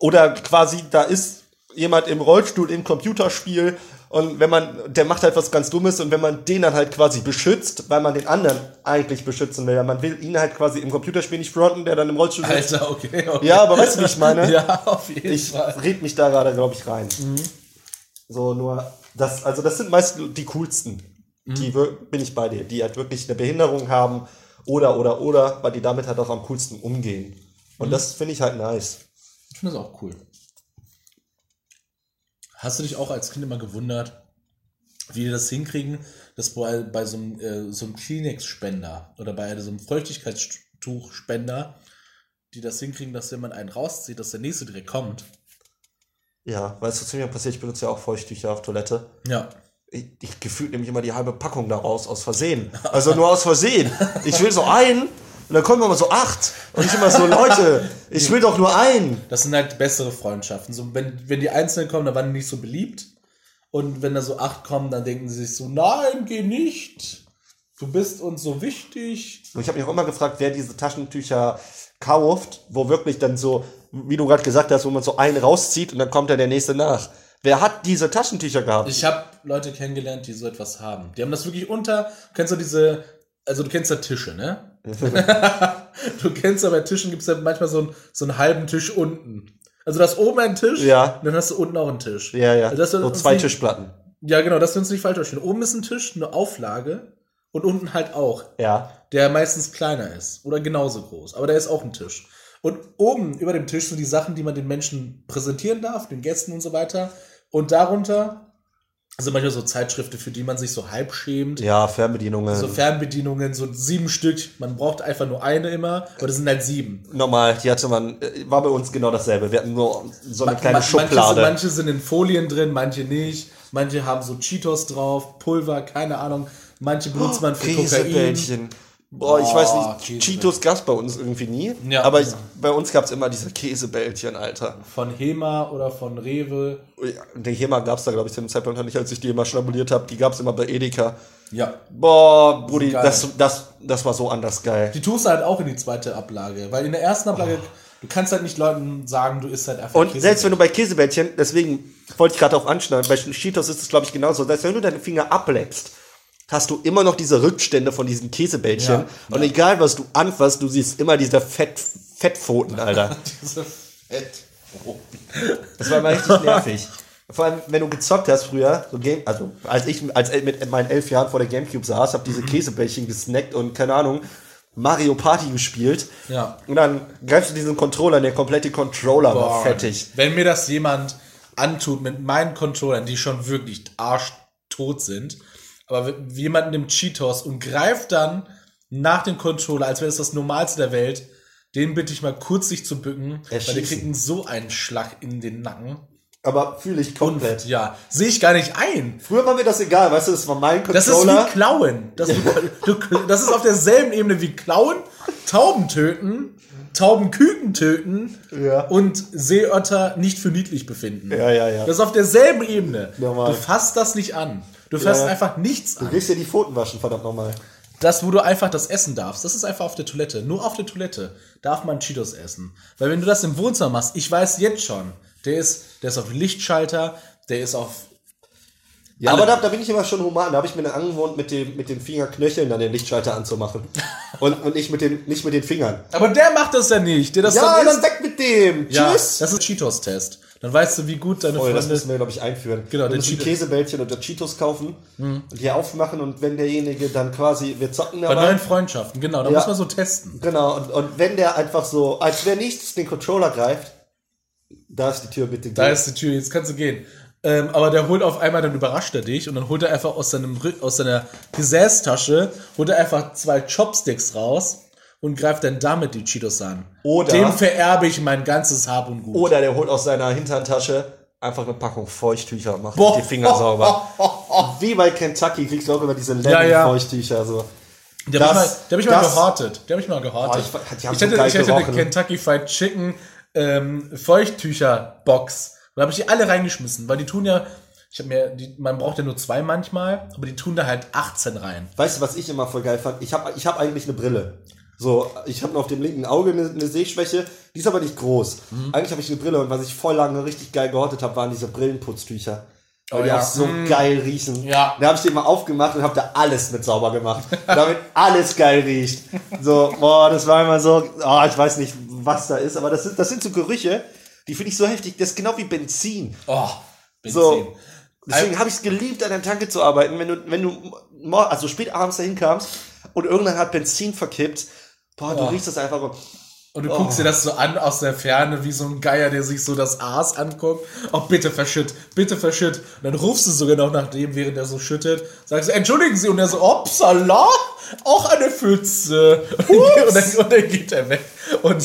oder quasi, da ist jemand im Rollstuhl im Computerspiel und wenn man, der macht halt was ganz Dummes und wenn man den dann halt quasi beschützt, weil man den anderen eigentlich beschützen will, man will ihn halt quasi im Computerspiel nicht fronten, der dann im Rollstuhl. Alter, okay, okay. Ja, aber weißt du, wie ich meine? Ja, auf jeden Ich Fall. red mich da gerade, glaube ich, rein. So, nur, das, also das sind meist die coolsten. Die wir- bin ich bei dir, die halt wirklich eine Behinderung haben oder, oder, oder, weil die damit halt auch am coolsten umgehen. Und das finde ich halt nice. Ich finde das auch cool. Hast du dich auch als Kind immer gewundert, wie die das hinkriegen, dass bei, bei so einem, äh, so einem Kleenex-Spender oder bei so einem Feuchtigkeitstuchspender, die das hinkriegen, dass wenn man einen rauszieht, dass der nächste direkt kommt? Ja, weißt du, was mir passiert? Ich benutze ja auch Feuchttücher auf Toilette. Ja. Ich, ich gefühlt nämlich immer die halbe Packung daraus aus Versehen. Also nur aus Versehen. Ich will so einen und dann kommen immer so acht. Und ich immer so, Leute, ich will doch nur einen. Das sind halt bessere Freundschaften. So, wenn, wenn die Einzelnen kommen, dann waren die nicht so beliebt. Und wenn da so acht kommen, dann denken sie sich so, nein, geh nicht. Du bist uns so wichtig. Und ich habe mich auch immer gefragt, wer diese Taschentücher kauft, wo wirklich dann so, wie du gerade gesagt hast, wo man so einen rauszieht und dann kommt dann der nächste nach. Wer hat diese Taschentücher gehabt? Ich habe Leute kennengelernt, die so etwas haben. Die haben das wirklich unter. Kennst du diese. Also, du kennst ja Tische, ne? du kennst ja bei Tischen gibt es ja manchmal so einen, so einen halben Tisch unten. Also, du hast oben einen Tisch. Ja. Und dann hast du unten auch einen Tisch. ja, ja. Also das so zwei nicht- Tischplatten. Ja, genau, das wir uns nicht falsch verstehen. Oben ist ein Tisch, eine Auflage. Und unten halt auch. Ja. der meistens kleiner ist oder genauso groß, aber der ist auch ein Tisch. Und oben über dem Tisch sind die Sachen, die man den Menschen präsentieren darf, den Gästen und so weiter. Und darunter sind manchmal so Zeitschriften, für die man sich so halb schämt. Ja, Fernbedienungen. So Fernbedienungen, so sieben Stück. Man braucht einfach nur eine immer, aber das sind halt sieben. Normal, die hatte man, äh, war bei uns genau dasselbe. Wir hatten nur so eine Ma- kleine ma- Manche Schublade. sind, manche sind in Folien drin, manche nicht. Manche haben so Cheetos drauf, Pulver, keine Ahnung. Manche benutzt man für Kokain. Boah, ich weiß nicht, Käsebällchen. Cheetos gab's bei uns irgendwie nie. Ja. aber ich, bei uns gab's immer diese Käsebällchen, Alter. Von Hema oder von Rewe. Die HEMA gab's da, glaube ich, zu dem Zeitpunkt noch nicht, als ich die immer schnabuliert habe. Die gab's immer bei Edeka. Ja, Boah, Brudi, geil. das, das, das war so anders geil. Die tust du halt auch in die zweite Ablage, weil in der ersten Ablage, du kannst halt nicht Leuten sagen, du isst halt einfach Und selbst wenn du bei Käsebällchen, deswegen wollte ich gerade auch anschneiden, bei Cheetos ist es, glaube ich, genauso. Selbst wenn du deine Finger ableckst, hast du immer noch diese Rückstände von diesen Käsebällchen. Ja, Und egal, was du anfasst, du siehst immer diese Fett, Fettpfoten, Alter. Diese Fett. Das war immer richtig nervig. Vor allem, wenn du gezockt hast früher, so Game, also als ich als mit meinen elf Jahren vor der Gamecube saß, hab diese Käsebällchen gesnackt und keine Ahnung, Mario Party gespielt. Ja. Und dann greifst du diesen Controller, der komplette Controller war Boah, fettig. Wenn mir das jemand antut mit meinen Controllern, die schon wirklich arschtot sind, aber jemand nimmt Cheetos und greift dann nach dem Controller, als wäre es das Normalste der Welt, den bitte ich mal kurz sich zu bücken, weil Erschießen. kriegt einen so einen Schlag in den Nacken. Aber fühle ich komplett. Ja, sehe ich gar nicht ein. Früher war mir das egal, weißt du, das war mein Das ist Controller. wie Klauen. Das, du, du, das ist auf derselben Ebene wie Klauen, Tauben töten, Taubenküken töten Ja. und Seeotter nicht für niedlich befinden. Ja, ja, ja. Das ist auf derselben Ebene. Normal. Du fasst das nicht an. Du fasst Ja. einfach nichts Du an. gehst dir die Pfoten waschen, verdammt nochmal. Das, wo du einfach das essen darfst, das ist einfach auf der Toilette. Nur auf der Toilette darf man Cheetos essen. Weil wenn du das im Wohnzimmer machst, ich weiß jetzt schon, der ist, der ist auf Lichtschalter, der ist auf Ja, Alle. aber da, da bin ich immer schon human. Da habe ich mir dann angewohnt, mit dem, mit den Fingerknöcheln dann den Lichtschalter anzumachen. Und, und nicht, mit den, nicht mit den Fingern. Aber der macht das ja nicht. Der das ja, dann dann weg mit dem. Ja, Tschüss. das ist ein Cheetos-Test. Dann weißt du, wie gut deine Oh, das Freunde. müssen wir, glaube ich, einführen. Genau, wir müssen Cheetos- Käsebällchen oder Cheetos kaufen und die aufmachen und wenn derjenige dann quasi, wir zocken Bei dabei. neuen Freundschaften, genau, da Ja. muss man so testen. Genau, und, und wenn der einfach so, als wäre nichts, den Controller greift, da ist die Tür bitte. Da ist die Tür, jetzt kannst du gehen. Ähm, aber der holt auf einmal, dann überrascht er dich und dann holt er einfach aus, seinem, aus seiner Gesäßtasche, holt er einfach zwei Chopsticks raus und greift dann damit die Cheetos an. Oder- Dem vererbe ich mein ganzes Hab und Gut. Oder der holt aus seiner Hinterntasche einfach eine Packung Feuchttücher und macht Boah. die Finger sauber. Wie bei Kentucky kriegst du auch immer diese Ja, ja. Lemon-Feuchttücher. So. Der habe ich, mal- der hab ich mal gehortet. Der habe ich mal gehortet. Ich- ich so hätte, geil ich hätte eine gerochen. Kentucky Fried Chicken ähm, Feuchttücher-Box. Da habe ich die alle reingeschmissen, weil die tun ja, ich habe mir, die, man braucht ja nur zwei manchmal, aber die tun da halt 18 rein. Weißt du, was ich immer voll geil fand? Ich habe ich hab eigentlich eine Brille. So, ich habe auf dem linken Auge eine, eine Sehschwäche, die ist aber nicht groß. Mhm. Eigentlich habe ich eine Brille und was ich voll lange richtig geil gehortet habe, waren diese Brillenputztücher. Weil Oh die ja. auch so Mm. geil riechen. Ja. Da habe ich den mal aufgemacht und habe da alles mit sauber gemacht. damit alles geil riecht. So, boah, das war immer so, oh, ich weiß nicht, was da ist, aber das sind, das sind so Gerüche, die finde ich so heftig. Das ist genau wie Benzin. Oh, Benzin. So. Deswegen habe ich es geliebt, an der Tanke zu arbeiten, wenn du, wenn du also spät abends dahin kamst und irgendwann hat Benzin verkippt. Boah, du Oh. riechst das einfach. Und du guckst dir das so an aus der Ferne, wie so ein Geier, der sich so das Aas anguckt. Oh, bitte verschütt, bitte verschütt. Und dann rufst du sogar noch nach dem, während er so schüttet, sagst du, entschuldigen Sie, und er so, upsala, auch eine Pfütze. Und dann, und dann geht er weg. Und,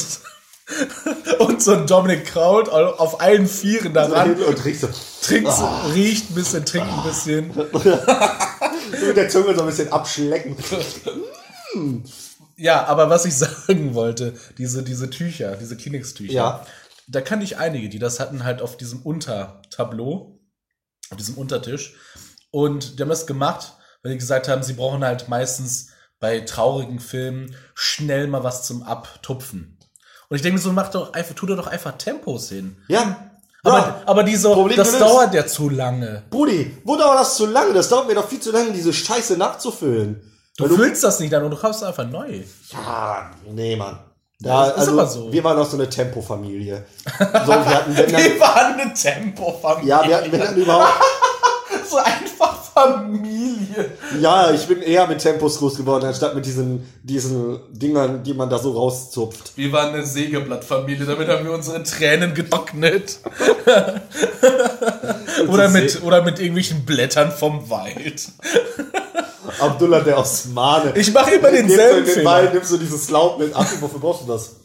und so ein Dominic Kraut auf allen Vieren daran, Und riechst so, trinkt, so, riecht ein bisschen, trinkt ein bisschen. so mit der Zunge so ein bisschen abschlecken. Ja, aber was ich sagen wollte, diese, diese Tücher, diese Kleenex-Tücher, Ja. da kannte ich einige, die das hatten halt auf diesem Untertableau, auf diesem Untertisch. Und die haben das gemacht, weil die gesagt haben, sie brauchen halt meistens bei traurigen Filmen schnell mal was zum Abtupfen. Und ich denke mir so, mach doch einfach, tu doch einfach Tempos hin. Ja. Aber, ja. aber die so, Problem das dauert ja zu lange. Brudi, wo dauert das zu lange? Das dauert mir doch viel zu lange, diese Scheiße nachzufüllen. Du füllst das nicht an und du kaufst einfach neu. Ja, nee, Mann. Ja, ist also, aber so. Wir waren auch so eine Tempofamilie. So, wir hatten, dann, Wir waren eine Tempofamilie. ja, wir hatten, wenn dann überhaupt, so einfach Familie. ja, ich bin eher mit Tempos groß geworden, anstatt mit diesen, diesen Dingern, die man da so rauszupft. Wir waren eine Sägeblattfamilie, damit haben wir unsere Tränen getrocknet. oder, mit, oder mit irgendwelchen Blättern vom Wald. Abdullah, der aus Mane. Ich mache immer denselben in den Fehler. Nimmst du dieses Laub mit. Ach, wofür brauchst du das?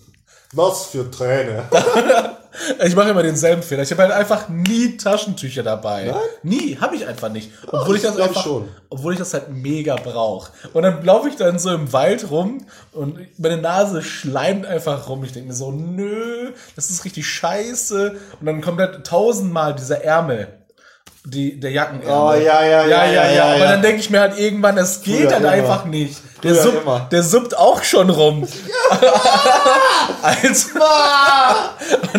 Was für Träne. Ich mache immer denselben Fehler. Ich habe halt einfach nie Taschentücher dabei. Nein? Nie, habe ich einfach nicht. Obwohl ich ich das einfach, schon. obwohl ich das halt mega brauche. Und dann laufe ich dann so im Wald rum und meine Nase schleimt einfach rum. Ich denke mir so, nö, das ist richtig scheiße. Und dann kommt halt tausendmal dieser Ärmel. Die, der Jackenärmel. Oh, ja, ja, ja, ja, ja, Aber ja. dann denke ich mir halt irgendwann, es geht Früher halt immer. einfach nicht. Der, Früher suppt, immer. der suppt auch schon rum. also, Ah,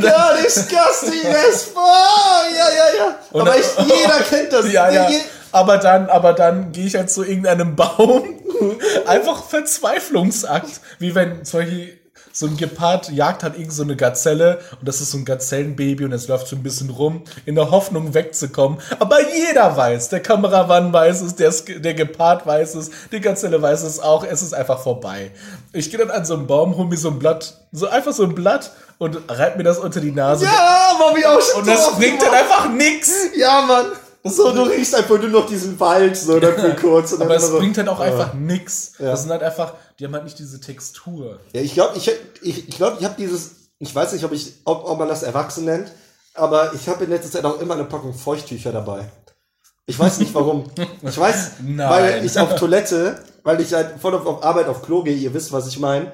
ja, disgusting as. Ja, ja, ja. Aber dann- ich, jeder kennt das. Ja, ja. Aber dann, aber dann gehe ich halt zu irgendeinem Baum. Einfach Verzweiflungsakt. Wie wenn zum Beispiel so ein Gepard jagt hat irgend so eine Gazelle und das ist so ein Gazellenbaby und es läuft so ein bisschen rum, in der Hoffnung wegzukommen. Aber jeder weiß, der Kameramann weiß es, der, der Gepard weiß es, die Gazelle weiß es auch, es ist einfach vorbei. Ich gehe dann an so einen Baum, hol mir so ein Blatt, so einfach so ein Blatt und reib mir das unter die Nase. Ja, war mir auch schon Und das bringt dann einfach nix. Ja, Mann. So, du riechst einfach nur noch diesen Wald, so, dann für kurz. Und dann Aber es immer so, bringt halt auch einfach nix. Das sind halt einfach, die haben halt nicht diese Textur. Ja, ich glaube, ich, ich, ich, glaub, ich habe dieses, ich weiß nicht, ob, ich, ob, ob man das erwachsen nennt, aber ich habe in letzter Zeit auch immer eine Packung Feuchttücher dabei. Ich weiß nicht warum. Ich weiß, Nein. weil ich auf Toilette, weil ich halt voll auf, auf Arbeit auf Klo gehe, ihr wisst, was ich meine.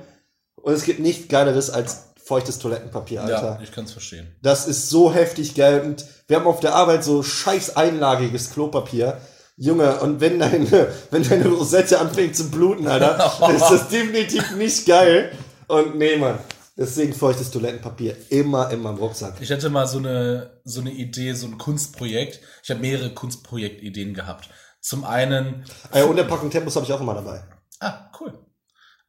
Und es gibt nichts Geileres als feuchtes Toilettenpapier, Alter. Ja, ich kann es verstehen. Das ist so heftig geil. Und wir haben auf der Arbeit so scheiß einlagiges Klopapier. Junge, und wenn deine, wenn deine Rosette anfängt zu bluten, Alter, ist das definitiv nicht geil. Und nee, Mann. Deswegen feuchtes Toilettenpapier immer in meinem Rucksack. Ich hatte mal so eine, so eine Idee, so ein Kunstprojekt. Ich habe mehrere Kunstprojektideen gehabt. Zum einen, Äh, und der Packung Tempos habe ich auch immer dabei. ah, cool.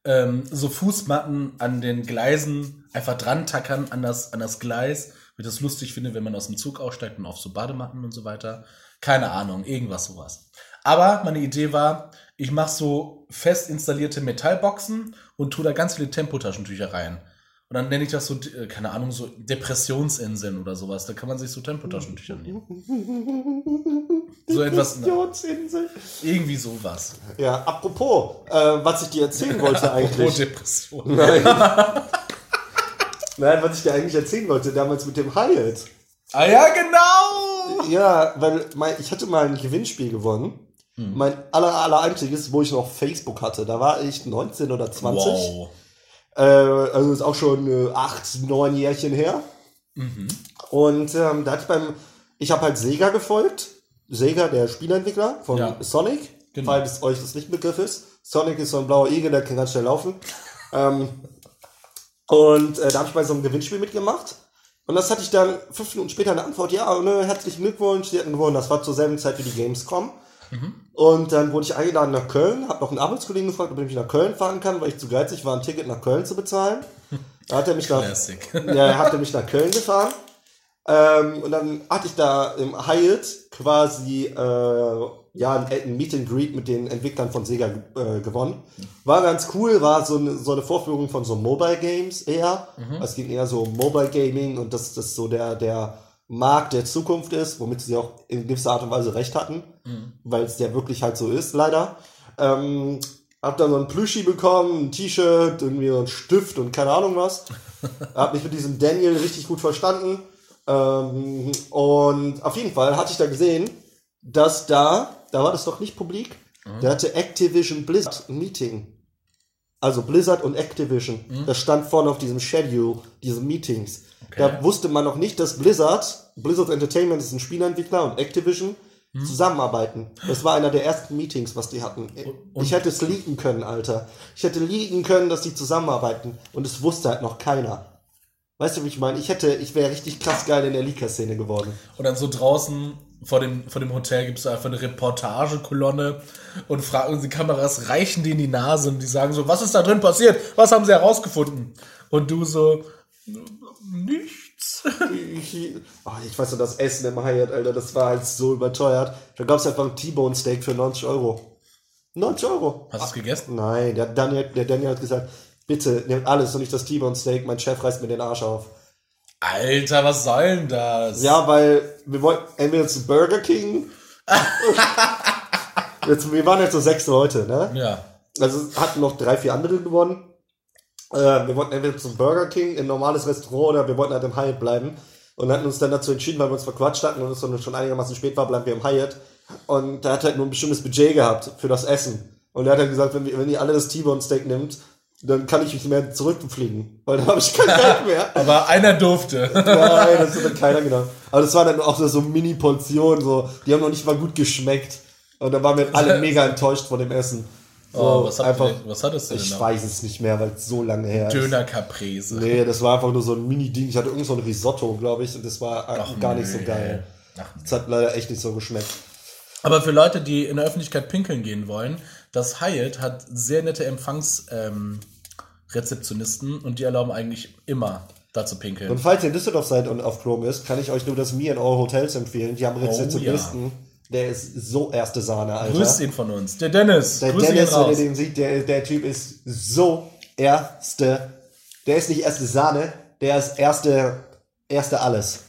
Ähm, so Fußmatten an den Gleisen einfach dran tackern an das, an das Gleis. Wie ich das lustig finde, wenn man aus dem Zug aussteigt und auf so Badematten und so weiter. Keine Ahnung, irgendwas sowas. Aber meine Idee war, ich mache so fest installierte Metallboxen und tue da ganz viele Tempotaschentücher rein. Und dann nenne ich das so, äh, keine Ahnung, so Depressionsinseln oder sowas. Da kann man sich so Tempotaschentücher nehmen. So etwas, Depressions'insel. irgendwie sowas. Ja, apropos, äh, was ich dir erzählen wollte Apropos eigentlich. Depression. Nein. Nein, was ich dir eigentlich erzählen wollte, damals mit dem Hyatt. Ah ja, genau! Ja, weil mein, ich hatte mal ein Gewinnspiel gewonnen. Hm. Mein aller, aller einziges, wo ich noch Facebook hatte. Da war ich 19 oder 20. Wow. Äh, also ist auch schon äh, acht, neun Jährchen her. Mhm. Und ähm, da hatte ich beim, ich habe halt Sega gefolgt. Sega, der Spielentwickler von Ja. Sonic, Genau. falls euch das nicht Begriff ist. Sonic ist so ein blauer Igel, der kann ganz schnell laufen. ähm, und äh, da habe ich bei so einem Gewinnspiel mitgemacht. Und das hatte ich dann fünf Minuten später eine Antwort, ja, ne, herzlichen Glückwunsch, Sie hatten gewonnen. Das war zur selben Zeit wie die Gamescom. Und dann wurde ich eingeladen nach Köln, habe noch einen Arbeitskollegen gefragt, ob ich nach Köln fahren kann, weil ich zu geizig war, ein Ticket nach Köln zu bezahlen. Da hat er mich nach, Classic. ja, er hatte mich nach Köln gefahren. Ähm, und dann hatte ich da im Hyatt quasi äh, ja, ein, Meet and Greet mit den Entwicklern von Sega äh, gewonnen. War ganz cool, war so eine, so eine Vorführung von so Mobile Games eher. Es ging eher so um Mobile Gaming und dass das so der, der Markt der Zukunft ist, womit sie auch in gewisser Art und Weise recht hatten, weil es ja wirklich halt so ist, leider. Ähm, hab dann so ein Plüschi bekommen, ein T-Shirt, irgendwie so ein Stift und keine Ahnung was. Hab mich mit diesem Daniel richtig gut verstanden. Ähm, und auf jeden Fall hatte ich da gesehen, dass da, da war das doch nicht publik, da hatte Activision Blizzard ein Meeting. Also Blizzard und Activision. Das stand vorne auf diesem Schedule, diese Meetings. Da wusste man noch nicht, dass Blizzard, Blizzard Entertainment ist ein Spieleentwickler und Activision zusammenarbeiten. Das war einer der ersten Meetings, was die hatten. ich hätte es leaken können, Alter. Ich hätte leaken können, dass die zusammenarbeiten. Und es wusste halt noch keiner. Weißt du, wie ich meine? Ich hätte, ich wäre richtig krass geil in der Leaker-Szene geworden. Und dann so draußen vor dem, vor dem Hotel gibt es einfach eine Reportagekolonne und fragen die Kameras, reichen die in die Nase und die sagen so, was ist da drin passiert? Was haben sie herausgefunden? Und du so, nichts. Ich, oh, ich weiß noch, das Essen im Hyatt, Alter, das war halt so überteuert. Da gab es einfach ein T-Bone Steak für 90 Euro. 90 Euro. Hast du es gegessen? Nein, der Daniel, der Daniel hat gesagt, bitte nehmt alles und nicht das T-Bone Steak, mein Chef reißt mir den Arsch auf. Alter, was soll denn das? Ja, weil wir wollten entweder zu Burger King. jetzt, wir waren jetzt so sechs Leute, ne? Ja. Also hatten noch drei, vier andere gewonnen. Äh, wir wollten entweder zum Burger King, ein normales Restaurant, oder wir wollten halt im Hyatt bleiben. Und hatten uns dann dazu entschieden, weil wir uns verquatscht hatten und es dann schon einigermaßen spät war, bleiben wir im Hyatt. Und der hat halt nur ein bestimmtes Budget gehabt für das Essen. Und er hat dann gesagt, wenn, wenn ihr alle das T-Bone Steak nimmt, dann kann ich nicht mehr zurückfliegen. Weil dann habe ich kein Geld mehr. Aber einer durfte. Nein, das hat dann keiner genommen. Aber das war dann auch so, so Mini-Portionen, so, die haben noch nicht mal gut geschmeckt. Und da waren wir alle mega enttäuscht von dem Essen. So, Oh, was, habt ihr, was hattest du denn ich noch? weiß es nicht mehr, weil es so lange her ist. Döner Caprese. Nee, das war einfach nur so ein Mini-Ding. Ich hatte irgend so ein Risotto, glaube ich, und das war Ach, gar nicht so geil. Ach, Das hat leider echt nicht so geschmeckt. Aber für Leute, die in der Öffentlichkeit pinkeln gehen wollen, das Hyatt hat sehr nette Empfangsrezeptionisten ähm, und die erlauben eigentlich immer da zu pinkeln. Und falls ihr in Düsseldorf seid und auf Chrome ist, kann ich euch nur das Mir in eure Hotels empfehlen. Die haben Rezeptionisten. Der ist so erste Sahne, Alter. Grüßt ihn von uns. Der Dennis. Der Grüße Dennis, wenn ihr den sieht, der, der Typ ist so erste. Der ist nicht erste Sahne, der ist erste, erste alles.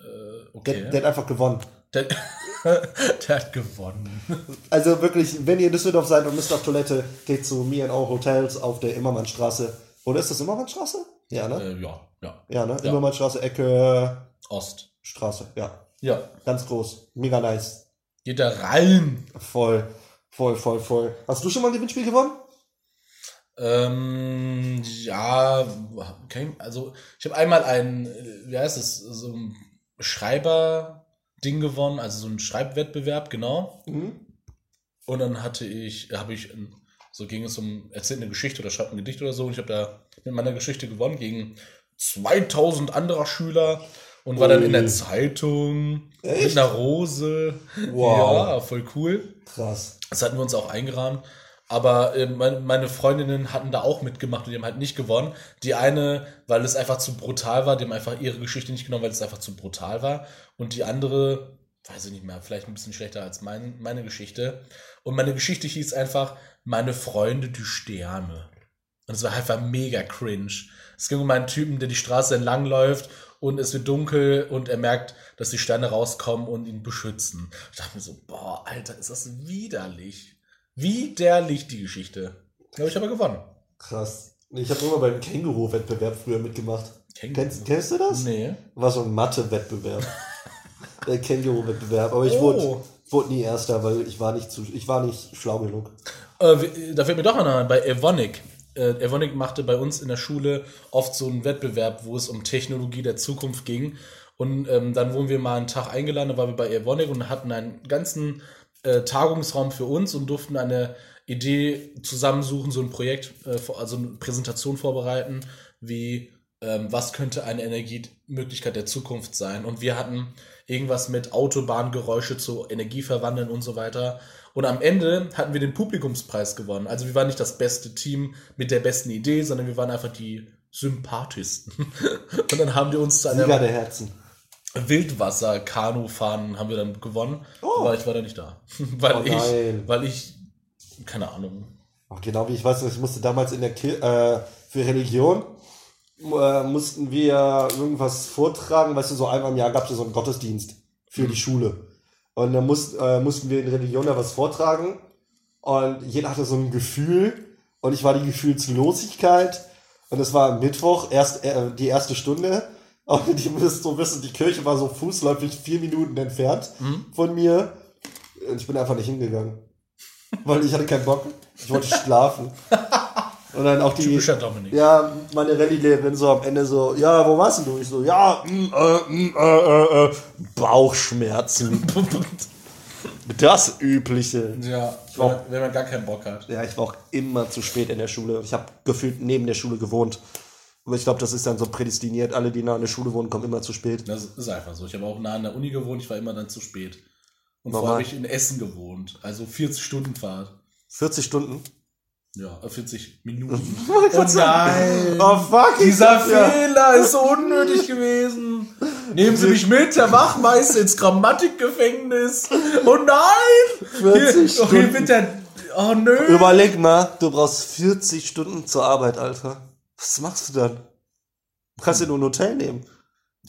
Der, Okay. der hat einfach gewonnen. Der, Der hat gewonnen. Also wirklich, wenn ihr in Düsseldorf seid und müsst auf Toilette, geht zu Me and Our Hotels auf der Immermannstraße. Oder ist das Immermannstraße? Ja, ne? Äh, ja, ja. Ja, ne? Immermannstraße, Ecke, Ost. Straße. Ja, Ja. ganz groß. Mega nice. Geht da rein. Voll, voll, voll, voll. Hast du schon mal ein Gewinnspiel gewonnen? Ähm, ja, kein, also ich habe einmal ein, äh, wie heißt es, so ein Schreiber-Ding gewonnen, also so ein Schreibwettbewerb, genau. Mhm. Und dann hatte ich, habe ich, so ging es um, erzählt eine Geschichte oder schreibt ein Gedicht oder so. Und ich habe da mit meiner Geschichte gewonnen gegen 2000 anderer Schüler und war dann in der. Zeitung mit Echt? einer Rose. Wow. Ja, voll cool. Krass. Das hatten wir uns auch eingerahmt. Aber äh, meine, Freundinnen hatten da auch mitgemacht und die haben halt nicht gewonnen. Die eine, weil es einfach zu brutal war, die haben einfach ihre Geschichte nicht genommen, weil es einfach zu brutal war. Und die andere, weiß ich nicht mehr, vielleicht ein bisschen schlechter als mein, meine Geschichte. Und meine Geschichte hieß einfach Meine Freunde, die Sterne. Und es war einfach mega cringe. Es ging um einen Typen, der die Straße entlang läuft und es wird dunkel und er merkt, dass die Sterne rauskommen und ihn beschützen. Ich dachte mir so, boah, Alter, ist das widerlich. Widerlich die Geschichte. Da habe ich aber gewonnen. Krass. Ich habe immer beim Känguru-Wettbewerb früher mitgemacht. Känguru. Kennst, kennst du das? Nee. War so ein Mathe-Wettbewerb. Der Känguru-Wettbewerb. Aber ich Oh. wurde, wurde nie Erster, weil ich war nicht, zu, ich war nicht schlau genug. Äh, da fällt mir doch noch ein, bei Evonik. Äh, Evonik machte bei uns in der Schule oft so einen Wettbewerb, wo es um Technologie der Zukunft ging. Und ähm, dann wurden wir mal einen Tag eingeladen, da waren wir bei Evonik und hatten einen ganzen äh, Tagungsraum für uns und durften eine Idee zusammensuchen, so ein Projekt, äh, also eine Präsentation vorbereiten, wie ähm, was könnte eine Energiemöglichkeit der Zukunft sein. Und wir hatten irgendwas mit Autobahngeräusche zu Energie verwandeln und so weiter. Und am Ende hatten wir den Publikumspreis gewonnen. Also wir waren nicht das beste Team mit der besten Idee, sondern wir waren einfach die sympathischsten. Und dann haben wir uns zu Sieger einer der Herzen. Wildwasser-Kanu fahren, haben wir dann gewonnen. Oh. Aber ich war da nicht da. weil Oh ich, weil ich, keine Ahnung. Ach, genau wie ich weiß, ich musste damals in der Kir äh, für Religion äh, mussten wir irgendwas vortragen, weißt du, so einmal im Jahr gab es so einen Gottesdienst für die Schule. Und dann musst, äh, mussten wir in Religion da was vortragen und jeder hatte so ein Gefühl und ich war die Gefühlslosigkeit und es war Mittwoch, erst äh, die erste Stunde und ihr müsst so wissen, die Kirche war so fußläufig vier Minuten entfernt von mir und ich bin einfach nicht hingegangen. Weil ich hatte keinen Bock. Ich wollte schlafen. Und dann auch die. Typischer Dominik. Ja, meine Rallye-Lehrerin so am Ende so, ja, wo warst denn du? Ich so, ja, mm, äh, mm, äh, äh, äh, Bauchschmerzen. Das Übliche. ja, wenn, man- wenn man gar keinen Bock hat. Ja, ich war auch immer zu spät in der Schule. Ich habe gefühlt neben der Schule gewohnt. Aber ich glaube, das ist dann so prädestiniert. Alle, die nah an der Schule wohnen, kommen immer zu spät. Das ist einfach so. Ich habe auch nah an der Uni gewohnt, ich war immer dann zu spät. Und Normal. vorher habe ich in Essen gewohnt. Also 40 Stunden Fahrt. 40 Stunden. Ja, äh, 40 Minuten. Oh nein! Oh fuck! Dieser ja. Fehler ist so unnötig gewesen. Nehmen Sie mich mit, Herr Wachmeister, ins Grammatikgefängnis. Oh nein! 40 hier, oh, hier Stunden. wird der. Oh nö! Überleg mal, du brauchst 40 Stunden zur Arbeit, Alter. Was machst du dann? Du kannst dir nur ein Hotel nehmen.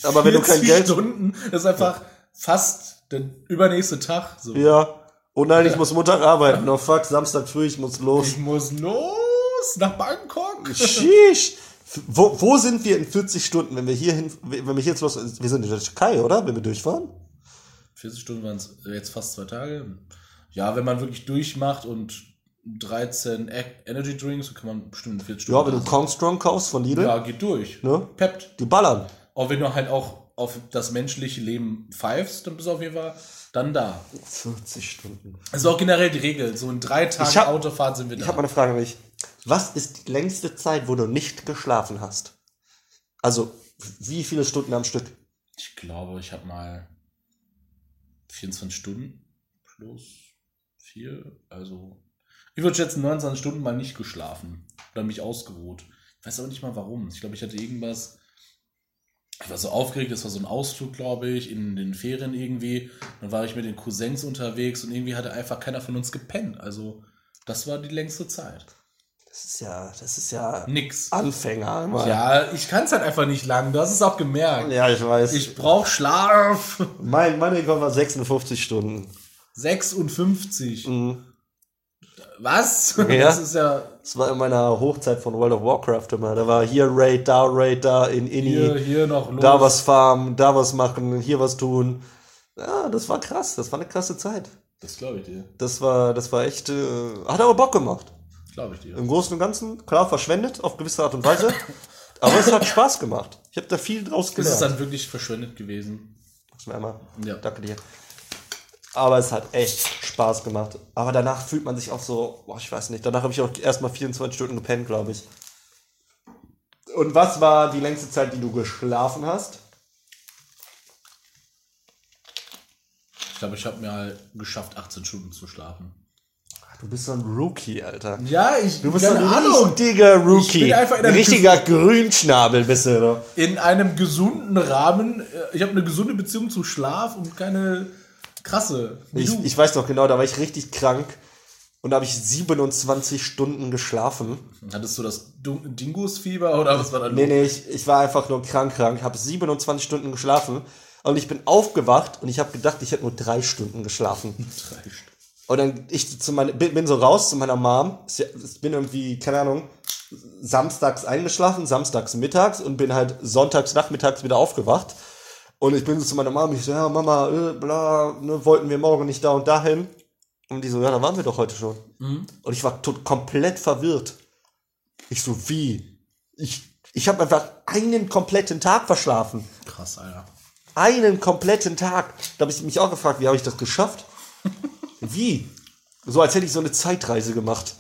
Aber wenn du kein 40 Geld. Stunden, das ist einfach fast der übernächste Tag. So. Ja. Oh nein, ich muss Montag arbeiten. Oh fuck, Samstag früh, ich muss los. Ich muss los nach Bangkok. Sheesh. Wo, wo sind wir in 40 Stunden, wenn wir hier hin, wenn wir hier jetzt los, wir sind in der Türkei, oder? Wenn wir durchfahren? 40 Stunden waren es jetzt fast zwei Tage. Ja, wenn man wirklich durchmacht und 13 E- Energy Drinks, kann man bestimmt 40 Stunden. Ja, wenn du Kong Strong kaufst von Lidl, ja, geht durch. ne? Peppt. Die ballern. Auch wenn du halt auch auf das menschliche Leben pfeifst, dann bist du auf jeden Fall dann da. 40 Stunden. Das ist auch generell die Regel. So in drei Tagen hab- Autofahrt sind wir da. Ich habe mal eine Frage an dich. Was ist die längste Zeit, wo du nicht geschlafen hast? Also, wie viele Stunden am Stück? Ich glaube, ich habe mal 24 Stunden plus 4. Also, ich würde schätzen, 29 Stunden mal nicht geschlafen. Oder mich ausgeruht. Ich weiß aber nicht mal warum. Ich glaube, ich hatte irgendwas. Ich war so aufgeregt, das war so ein Ausflug, glaube ich, in den Ferien irgendwie. Dann war ich mit den Cousins unterwegs und irgendwie hatte einfach keiner von uns gepennt. Also, das war die längste Zeit. Das ist ja, das ist ja Nix. Anfänger. Mann. Ja, ich kann es halt einfach nicht lang. Du hast es auch gemerkt. ja, ich weiß. Ich brauch Schlaf. mein, mein Rekord war 56 Stunden. 56. Was? Ja. Das ist ja Das war in meiner Hochzeit von World of Warcraft immer. Da war hier Raid, da Raid, da in Inni, hier, hier noch los. da was farmen, da was machen, hier was tun. Ja, das war krass. Das war eine krasse Zeit. Das glaube ich dir. Das war, das war echt, äh, hat aber Bock gemacht. Glaube ich dir. Im Großen und Ganzen, klar, verschwendet auf gewisse Art und Weise. aber es hat Spaß gemacht. Ich habe da viel draus Ist es gelernt. dann wirklich verschwendet gewesen? Muss mir einmal. Ja. Danke dir. Aber es hat echt Spaß gemacht. Aber danach fühlt man sich auch so, boah, ich weiß nicht, danach habe ich auch erstmal 24 Stunden gepennt, glaube ich. Und was war die längste Zeit, die du geschlafen hast? Ich glaube, ich habe mir halt geschafft, 18 Stunden zu schlafen. Du bist so ein Rookie, Alter. Ja, ich Du bist so ein Ahnung. richtiger Rookie. bin einfach in ein einem richtiger Grünschnabel bist du, oder? In einem gesunden Rahmen. äh, Ich habe eine gesunde Beziehung zu Schlaf und keine krasse. Ich, ich weiß noch genau, da war ich richtig krank. Und da habe ich 27 Stunden geschlafen. Hattest du das Dingos-Fieber oder was war da los? Nee, nee, ich, ich war einfach nur krank, krank, habe 27 Stunden geschlafen und ich bin aufgewacht und ich habe gedacht, ich hätte nur drei Stunden geschlafen. Drei Stunden. Und dann ich zu meine, bin, so raus zu meiner Mom, ich bin irgendwie, keine Ahnung, samstags eingeschlafen, samstags mittags und bin halt sonntags nachmittags wieder aufgewacht. Und ich bin so zu meiner Mom, ich so, ja, Mama, äh, bla, ne, wollten wir morgen nicht da und dahin. Und die so, ja, da waren wir doch heute schon. Und ich war tot, komplett verwirrt. Ich so, wie? Ich, ich habe einfach einen kompletten Tag verschlafen. Krass, Alter. Einen kompletten Tag. Da habe ich mich auch gefragt, wie habe ich das geschafft? Wie? So als hätte ich so eine Zeitreise gemacht.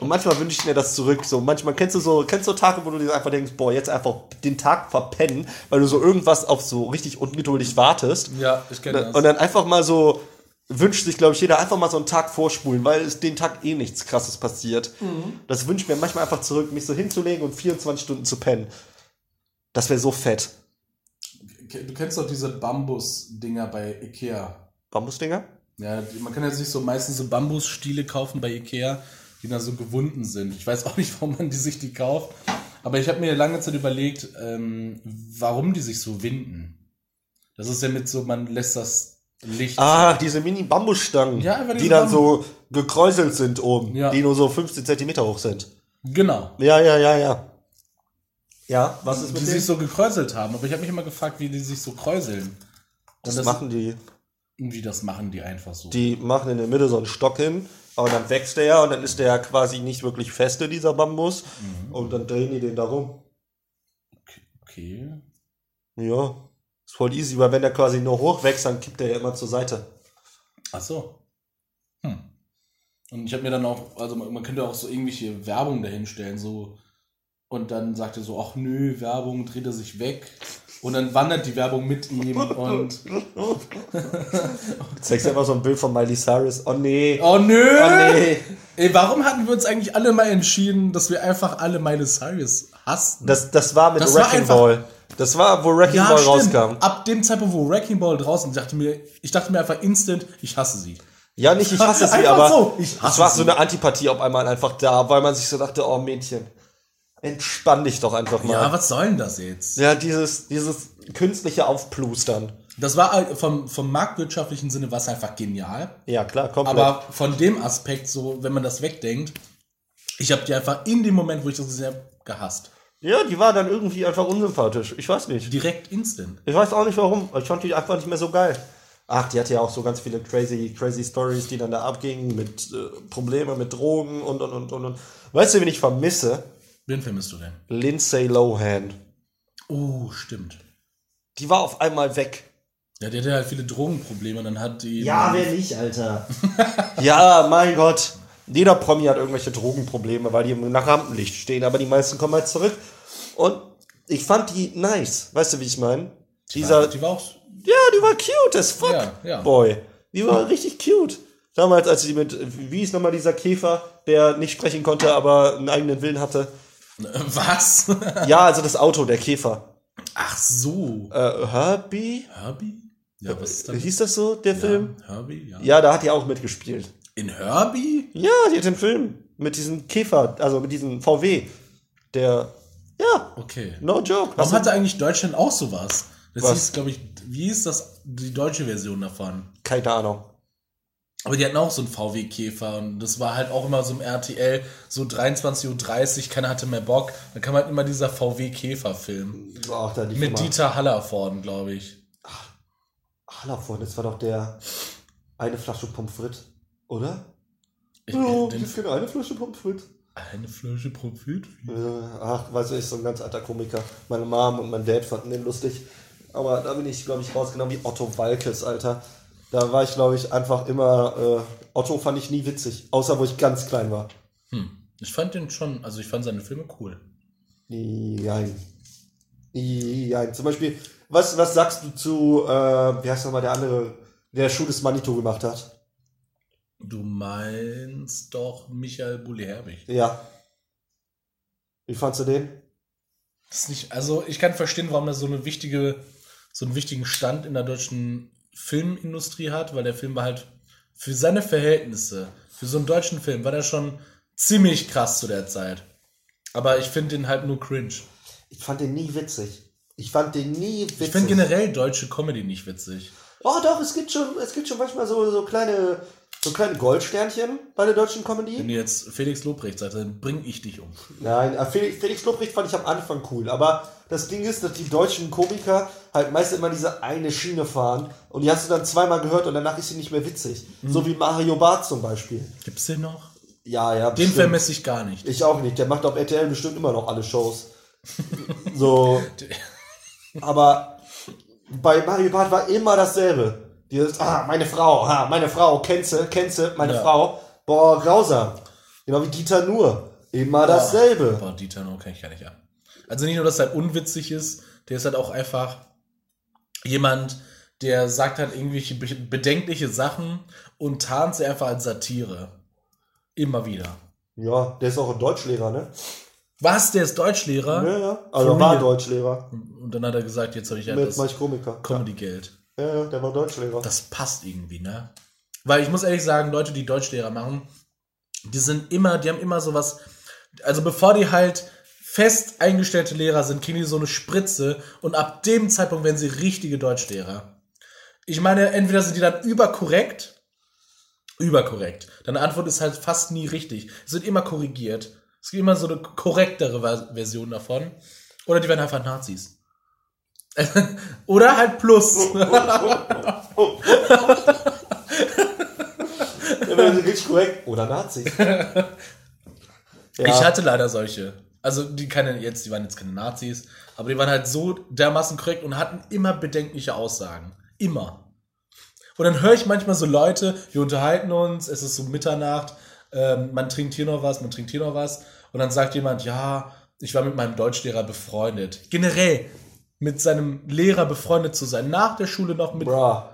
Und manchmal wünsche ich mir das zurück. So manchmal kennst du so, kennst du Tage, wo du dir einfach denkst, boah, jetzt einfach den Tag verpennen, weil du so irgendwas auf so richtig ungeduldig wartest. Ja, ich kenne das. Und dann einfach mal so wünscht sich, glaube ich, jeder einfach mal so einen Tag vorspulen, weil es den Tag eh nichts krasses passiert. Das wünscht mir manchmal einfach zurück, mich so hinzulegen und 24 Stunden zu pennen. Das wäre so fett. Du kennst doch diese Bambus-Dinger bei Ikea. Bambusdinger? Ja, die- man kann ja sich so meistens so Bambusstiele kaufen bei Ikea, die dann so gewunden sind. Ich weiß auch nicht, warum man die sich die kauft. Aber ich habe mir lange Zeit überlegt, ähm, warum die sich so winden. Das ist ja mit so, man lässt das Licht. Ah, diese Mini-Bambusstangen, Ja, die diese dann so gekräuselt sind oben, Ja. die nur so 15 Zentimeter hoch sind. Genau. Ja, ja, ja, ja. Ja, was ist Die mit sich denen? so gekräuselt haben. Aber ich habe mich immer gefragt, wie die sich so kräuseln. Das, das- machen die. Wie das machen die einfach so. Die machen in der Mitte so einen Stock hin, aber dann wächst der ja und dann ist der ja quasi nicht wirklich feste, dieser Bambus. Mhm. Und dann drehen die den da rum. Okay. Ja, ist voll easy, weil wenn der quasi nur hoch wächst, dann kippt der ja immer zur Seite. Ach so. Hm. Und ich habe mir dann auch, also man, man könnte auch so irgendwelche Werbung dahinstellen, so. Und dann sagt er so, ach nö, Werbung, dreht er sich weg. Und dann wandert die Werbung mit ihm und. Zeigst einfach so ein Bild von Miley Cyrus. Oh nee. Oh nö! Oh nee. Ey, warum hatten wir uns eigentlich alle mal entschieden, dass wir einfach alle Miley Cyrus hassen? Das, das war mit Das war Wrecking einfach- Ball. Das war, wo Wrecking Ball rauskam. Ab dem Zeitpunkt, wo Wrecking Ball draußen, dachte mir, ich dachte mir einfach instant, ich hasse sie. Ja, nicht ich hasse sie, Einfach aber so, ich es hasse war sie. so eine Antipathie auf einmal einfach da, weil man sich so dachte, oh Mädchen, entspann dich doch einfach mal. Ja, was soll denn das jetzt? Ja, dieses, dieses künstliche Aufplustern. Das war halt vom, vom marktwirtschaftlichen Sinne was einfach genial. Ja, klar, komplett. Aber von dem Aspekt, so, wenn man das wegdenkt, ich habe die einfach in dem Moment, wo ich das gesehen habe, gehasst. ja, die war dann irgendwie einfach unsympathisch. Ich weiß nicht. Direkt instant. Ich weiß auch nicht warum. Ich fand die einfach nicht mehr so geil. Ach, die hatte ja auch so ganz viele crazy, crazy Stories, die dann da abgingen mit äh, Probleme mit Drogen und und und und und. Weißt du, wen ich vermisse? Wen vermisst du denn? Lindsay Lohan. Oh, stimmt. Die war auf einmal weg. Ja, der hatte halt viele Drogenprobleme, dann hat die. nicht, Alter? ja, mein Gott. Jeder Promi hat irgendwelche Drogenprobleme, weil die nach Rampenlicht stehen, aber die meisten kommen halt zurück. Und ich fand die nice. Weißt du, wie ich meine? Dieser, die war auch. ja, die war cute as fuck, Ja, ja. boy. Die war richtig cute. Damals, als sie mit, wie ist nochmal dieser Käfer, der nicht sprechen konnte, aber einen eigenen Willen hatte. Was? Ja, also das Auto, der Käfer. Ach so. Äh, Herbie? Herbie? Ja, was ist das? Hieß das so, der Film? Herbie? Ja. Ja, da hat die auch mitgespielt. In Herbie? Ja, die hat den Film. mit diesem Käfer, also mit diesem VW. Der, ja, Okay. no joke. Warum hatte eigentlich Deutschland auch sowas? Das Was? hieß, glaube ich, wie ist das, die deutsche Version davon? Keine Ahnung. Aber die hatten auch so einen VW-Käfer und das war halt auch immer so im RTL, so 23.30 Uhr, keiner hatte mehr Bock. Da kam halt immer dieser VW-Käfer-Film. Ach, da die Mit Firma. Dieter Hallervorden, glaube ich. Hallervorden, das war doch der eine Flasche Pommes frites, oder? ich Ja, den, ich kenne eine Flasche Pommes frites. eine Flasche frites? Äh, Ach, weißt du, ist so ein ganz alter Komiker. Meine Mom und mein Dad fanden den lustig. Aber da bin ich, glaube ich, rausgenommen wie Otto Walkes, Alter. Da war ich, glaube ich, einfach immer. Äh, Otto fand ich nie witzig, außer wo ich ganz klein war. Hm. Ich fand den schon, also ich fand seine Filme cool. Nein. Nein. Zum Beispiel, was, was sagst du zu, äh, wie heißt nochmal der andere, der Schuh des Manito gemacht hat? Du meinst doch Michael Bulli-Herbig. Ja. Wie fandst du den? Das ist nicht, also ich kann verstehen, warum er so eine wichtige, so einen wichtigen Stand in der deutschen Filmindustrie hat, weil der Film war halt für seine Verhältnisse, für so einen deutschen Film, war der schon ziemlich krass zu der Zeit. Aber ich finde den halt nur cringe. Ich fand den nie witzig. Ich fand den nie witzig. Ich finde generell deutsche Comedy nicht witzig. Oh doch, es gibt schon, es gibt schon manchmal so, so kleine, so kleine Goldsternchen bei der deutschen Comedy. Wenn du jetzt Felix Lobrecht sagst, dann bring ich dich um. Nein, äh, Felix, Felix Lobrecht fand ich am Anfang cool, aber das Ding ist, dass die deutschen Komiker halt meist immer diese eine Schiene fahren und die hast du dann zweimal gehört und danach ist sie nicht mehr witzig. So wie Mario Barth zum Beispiel. Gibt's den noch? Ja, ja. Den bestimmt. vermesse ich gar nicht. Ich auch nicht. Der macht auf RTL bestimmt immer noch alle Shows. so. Aber bei Mario Barth war immer dasselbe. Dieses, ah, meine Frau, ah, meine Frau, kennst du, kennst du, meine Ja. Frau. Boah, grausam. Genau wie Dieter Nur. Immer dasselbe. Boah, Dieter No kenne ich gar nicht ab. Also nicht nur, dass er halt unwitzig ist, der ist halt auch einfach jemand, der sagt halt irgendwelche be- bedenkliche Sachen und tarnt sie einfach als Satire. Immer wieder. Ja, der ist auch ein Deutschlehrer, ne? Was? Der ist Deutschlehrer? Ja, ja. Also For war? Deutschlehrer. Und dann hat er gesagt, jetzt habe ich ja Mit das Mike Komiker. Comedy-Geld. Ja, der war Deutschlehrer. Das passt irgendwie, ne? Weil ich muss ehrlich sagen, Leute, die Deutschlehrer machen, die sind immer, die haben immer sowas, also bevor die halt fest eingestellte Lehrer sind, kriegen die so eine Spritze und ab dem Zeitpunkt werden sie richtige Deutschlehrer. Ich meine, entweder sind die dann überkorrekt, überkorrekt. Deine Antwort ist halt fast nie richtig. Es wird immer korrigiert. Es gibt immer so eine korrektere Ver- Version davon. Oder die werden einfach Nazis. Oder halt Plus. Richtig korrekt. Oder Nazi. ja. Ich hatte leider solche. Also die keine jetzt, die waren jetzt keine Nazis, aber die waren halt so dermaßen korrekt und hatten immer bedenkliche Aussagen. Immer. Und dann höre ich manchmal so Leute, wir unterhalten uns, es ist so Mitternacht, ähm, man trinkt hier noch was, man trinkt hier noch was. Und dann sagt jemand, ja, ich war mit meinem Deutschlehrer befreundet. Generell mit seinem Lehrer befreundet zu sein. Nach der Schule noch mit. Bra.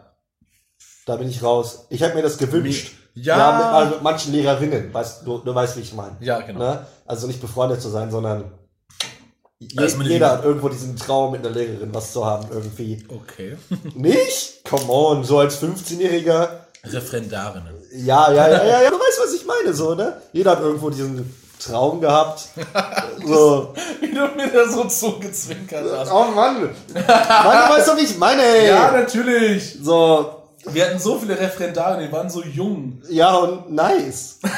Da bin ich raus. Ich hätte mir das gewünscht. Ja. mit, also mit manchen Lehrerinnen. Weißt, du, du weißt, wie ich meine. Ja, genau. Ne? Also nicht befreundet zu sein, sondern je, jeder hat irgendwo diesen Traum, mit einer Lehrerin was zu haben, irgendwie. Okay. Nicht? Come on, so als 15-Jähriger. Referendarinnen. Ja, ja, ja, ja, ja, du weißt, was ich meine, so, ne? Jeder hat irgendwo diesen Traum gehabt. so. Wie du mir da so zugezwinkert hast. Oh Mann. Mann, du weißt doch, wie ich meine, ey. Ja, natürlich. So, Wir hatten so viele Referendare, die waren so jung. ja und nice.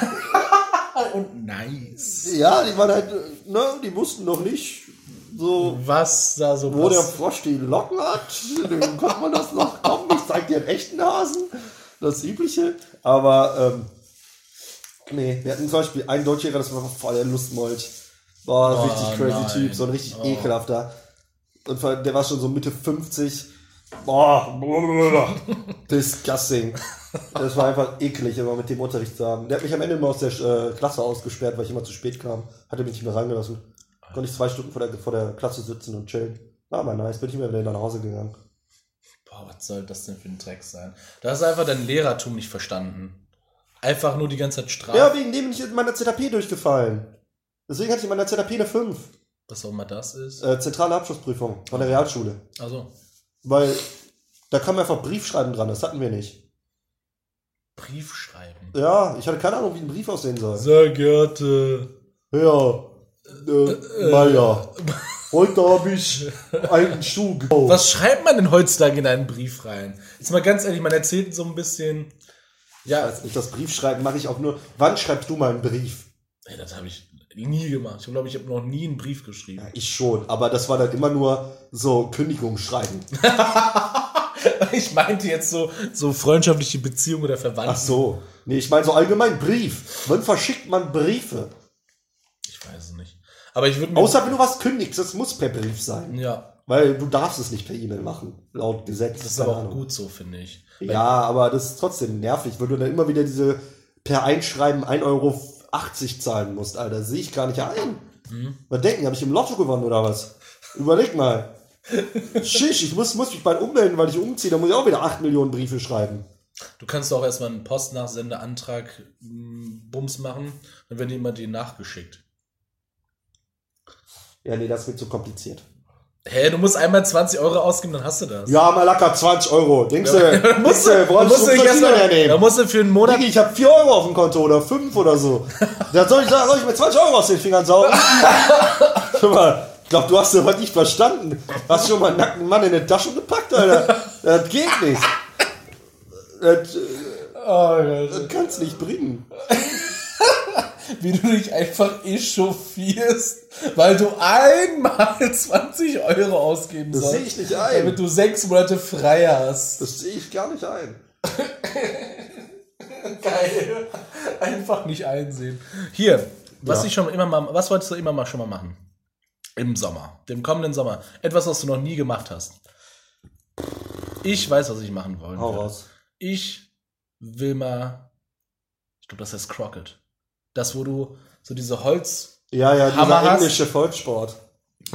Und nice. Ja, die waren halt, ne, die wussten noch nicht, so, Was da so wo der pass- Frosch die Locken hat. Dann konnte man das noch, komm, ich zeig dir einen echten Hasen. Das Übliche. Aber, ähm, nee, wir hatten zum Beispiel einen Deutschlehrer, das war voll der Lustmolch. War Oh, richtig crazy nein. Typ, so ein richtig Oh. ekelhafter. Und der war schon so Mitte 50. Boah, disgusting. Das war einfach eklig, immer mit dem Unterricht zu haben. Der hat mich am Ende immer aus der äh, Klasse ausgesperrt, weil ich immer zu spät kam. Hat er mich nicht mehr reingelassen. Konnte ich zwei Stunden vor der, vor der Klasse sitzen und chillen. War aber nice, bin ich immer wieder nach Hause gegangen. Boah, was soll das denn für ein Dreck sein? Da hast du einfach dein Lehrertum nicht verstanden. Einfach nur die ganze Zeit Strafe. Ja, wegen dem bin ich in meiner ZAP durchgefallen. Deswegen hatte ich in meiner ZAP eine 5. Was auch immer das ist. Äh, zentrale Abschlussprüfung von der Realschule. Also, Weil da kam einfach Briefschreiben dran, das hatten wir nicht. Brief schreiben. Ja, ich hatte keine Ahnung, wie ein Brief aussehen soll. Sehr geehrte. Ja, äh, Meier. Heute habe ich einen Schuh gekauft. Was schreibt man denn heutzutage in einen Brief rein? Jetzt mal ganz ehrlich, man erzählt so ein bisschen. Ja, nicht, das Briefschreiben mache ich auch nur. Wann schreibst du mal einen Brief? ey, das habe ich nie gemacht. Ich glaube, ich habe noch nie einen Brief geschrieben. Ja, ich schon, aber das war dann immer nur so Kündigungsschreiben. Ich meinte jetzt so, so freundschaftliche Beziehung oder Verwandten. Ach so. Nee, ich meine so allgemein Brief. Wann verschickt man Briefe? Ich weiß es nicht. Aber ich würde. Außer wenn du was kündigst, das muss per Brief sein. ja, Weil du darfst es nicht per E-Mail machen, laut Gesetz. das ist aber auch gut so, finde ich. Ja, aber das ist trotzdem nervig, weil du dann immer wieder diese per Einschreiben 1,80 Euro zahlen musst, Alter. Das sehe ich gar nicht ein. Mhm. Was denken, habe ich im Lotto gewonnen oder was? Überleg mal. Schisch, ich muss, muss mich bald ummelden, weil ich umziehe, da muss ich auch wieder 8 Millionen Briefe schreiben. Du kannst auch erstmal einen Postnachsendeantrag m, Bums machen, dann werden die immer dir nachgeschickt. Ja, nee, das wird zu kompliziert. Hä, du musst einmal 20 Euro ausgeben, dann hast du das. Ja, Malaka, 20 Euro. Denkst du, musst du, hab musst du einen dich erst Verdiener mal- da hernehmen? musst du für einen Monat. Digi, ich habe 4 Euro auf dem Konto oder 5 oder so. Da soll ich sagen, soll ich mir 20 Euro aus den Fingern saugen? Guck mal, ich glaube, du hast das nicht verstanden. Hast schon mal einen nackten Mann in eine Tasche gepackt, Alter. Das geht nicht. Das, äh, Oh, das kannst nicht bringen. Wie du dich einfach echauffierst, weil du einmal 20 Euro ausgeben Das sollst. sehe ich nicht ein. Damit du sechs Monate frei hast. Das sehe ich gar nicht ein. Geil. Einfach nicht einsehen. Hier, was Ja. ich schon immer mal, was wolltest du immer mal schon mal machen? Im Sommer, dem kommenden Sommer. Etwas, was du noch nie gemacht hast. Ich weiß, was ich machen wollen Hau raus. Ich will mal, ich glaube, das heißt Crockett. Das, wo du so diese Holz, Ja, ja, Hammer dieser hast. englische Volkssport.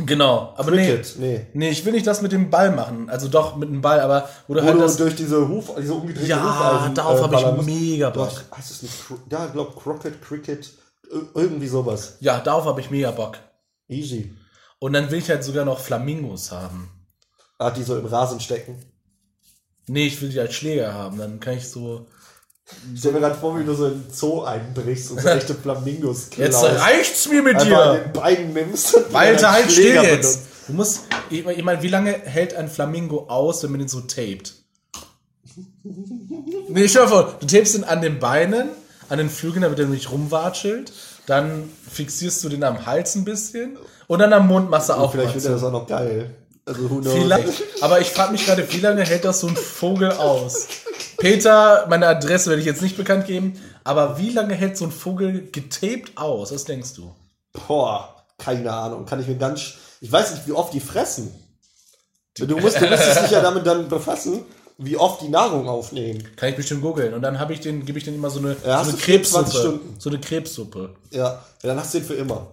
genau, aber nee, Cricket, nee. nee, ich will nicht das mit dem Ball machen. Also doch mit dem Ball, aber wo du Wo halt du das, durch diese Huf, diese umgedrehte ja, Hufeisen, darauf äh, habe ich mega Bock. hast, heißt es nicht, ja, ich glaube Crockett, Cricket, ir- irgendwie sowas. Ja, darauf habe ich mega Bock. Easy. Und dann will ich halt sogar noch Flamingos haben. Ah, die so im Rasen stecken. Nee, ich will die als Schläger haben. Dann kann ich so. Ich stell mir gerade vor, wie du so in den Zoo einbrichst und so echte Flamingos Jetzt klaust. reicht's mir mit Einfach dir! den Beinen nimmst und Alter, halt still Schläger jetzt! benutzt. Du musst. Ich meine, ich mein, wie lange hält ein Flamingo aus, wenn man den so tapet? Nee, stell dir vor, du tapest ihn an den Beinen, an den Flügeln, damit er nicht rumwatschelt. Dann fixierst du den am Hals ein bisschen. Und dann am Mund machst du auch Vielleicht findet er das auch noch geil. Also, who knows? Vielleicht. Aber ich frage mich gerade, wie lange hält das so ein Vogel aus? Peter, meine Adresse werde ich jetzt nicht bekannt geben, aber wie lange hält so ein Vogel getaped aus? Was denkst du? Boah, keine Ahnung. Kann ich mir ganz. Ich weiß nicht, wie oft die fressen. Du musst, du müsstest dich ja damit dann befassen, wie oft die Nahrung aufnehmen. Kann ich bestimmt googeln. Und dann habe ich den, gebe ich den immer so eine, Ja, so eine du 24 Krebssuppe. So eine Krebssuppe. Ja, dann hast du ihn für immer.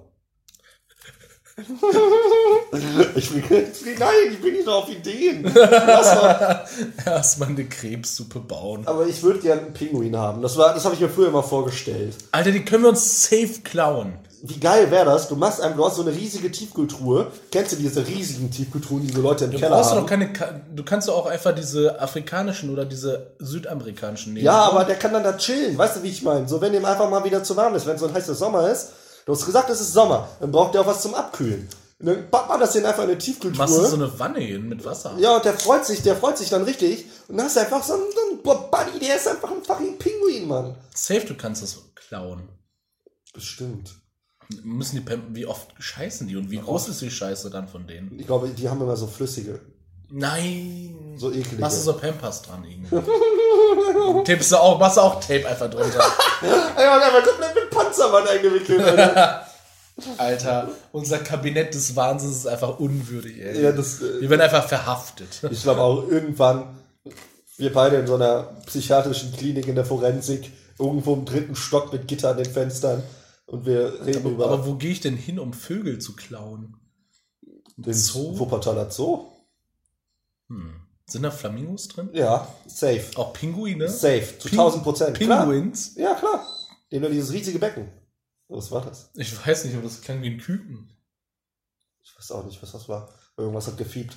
ich bin, nein, ich bin nicht noch auf Ideen. Lass mal. Erstmal eine Krebssuppe bauen. Aber ich würde gerne einen Pinguin haben. Das, war- das habe ich mir früher immer vorgestellt. Alter, die können wir uns safe klauen. Wie geil wäre das? Du machst einem, du hast so eine riesige Tiefkühltruhe. Kennst du diese riesigen Tiefkühltruhen, die so Leute im Du Keller brauchst doch haben? keine, Ka- du kannst doch auch einfach diese afrikanischen oder diese südamerikanischen nehmen. Ja, aber der kann dann da chillen. Weißt du, wie ich meine? So, wenn ihm einfach mal wieder zu warm ist, wenn so ein heißer Sommer ist. Du hast gesagt, es ist Sommer. Dann braucht der auch was zum Abkühlen. Und dann packt man das den einfach in eine Tiefkühltruhe. Machst du so eine Wanne hin mit Wasser? Ja, und der freut sich, der freut sich dann richtig. Und dann hast du einfach so einen, so einen Buddy, der ist einfach ein fucking Pinguin, Mann. Safe, du kannst das klauen. Bestimmt. Müssen die Pampen, wie oft scheißen die und wie groß ist die Scheiße dann von denen? Ich glaube, die haben immer so flüssige, Nein. so eklige. Machst du so Pampers dran irgendwie? Tippst du auch, machst du auch Tape einfach drunter. Ja, der war komplett mit Panzermann eingewickelt, Alter. Alter, unser Kabinett des Wahnsinns ist einfach unwürdig, ey. ja, das, äh, Wir werden einfach verhaftet. ich glaube auch irgendwann, wir beide in so einer psychiatrischen Klinik in der Forensik, irgendwo im dritten Stock mit Gitter an den Fenstern. Und wir reden über Aber wo gehe ich denn hin, um Vögel zu klauen? den Zoo? Wuppertaler Zoo. Hm. Sind da Flamingos drin? Ja, safe. Auch Pinguine? Safe, zu Ping- 1000 Prozent. Klar. Pinguins? Ja, klar. Die haben nur dieses riesige Becken. Was war das? Ich weiß nicht, aber das klang wie ein Küken. Ich weiß auch nicht, was das war. Irgendwas hat gefiebt.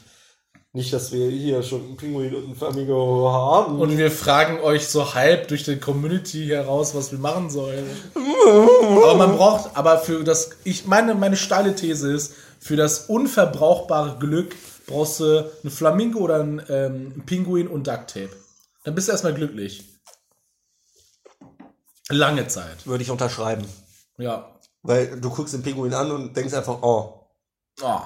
Nicht, dass wir hier schon einen Pinguin und einen Flamingo haben. Und wir fragen euch so halb durch die Community heraus, was wir machen sollen. aber man braucht, aber für das, ich meine, meine steile These ist, für das unverbrauchbare Glück brauchst du einen Flamingo oder einen, ähm, Pinguin und Duct Tape. Dann bist du erstmal glücklich. Lange Zeit. Würde ich unterschreiben. Ja. Weil du guckst den Pinguin an und denkst einfach, oh. Oh.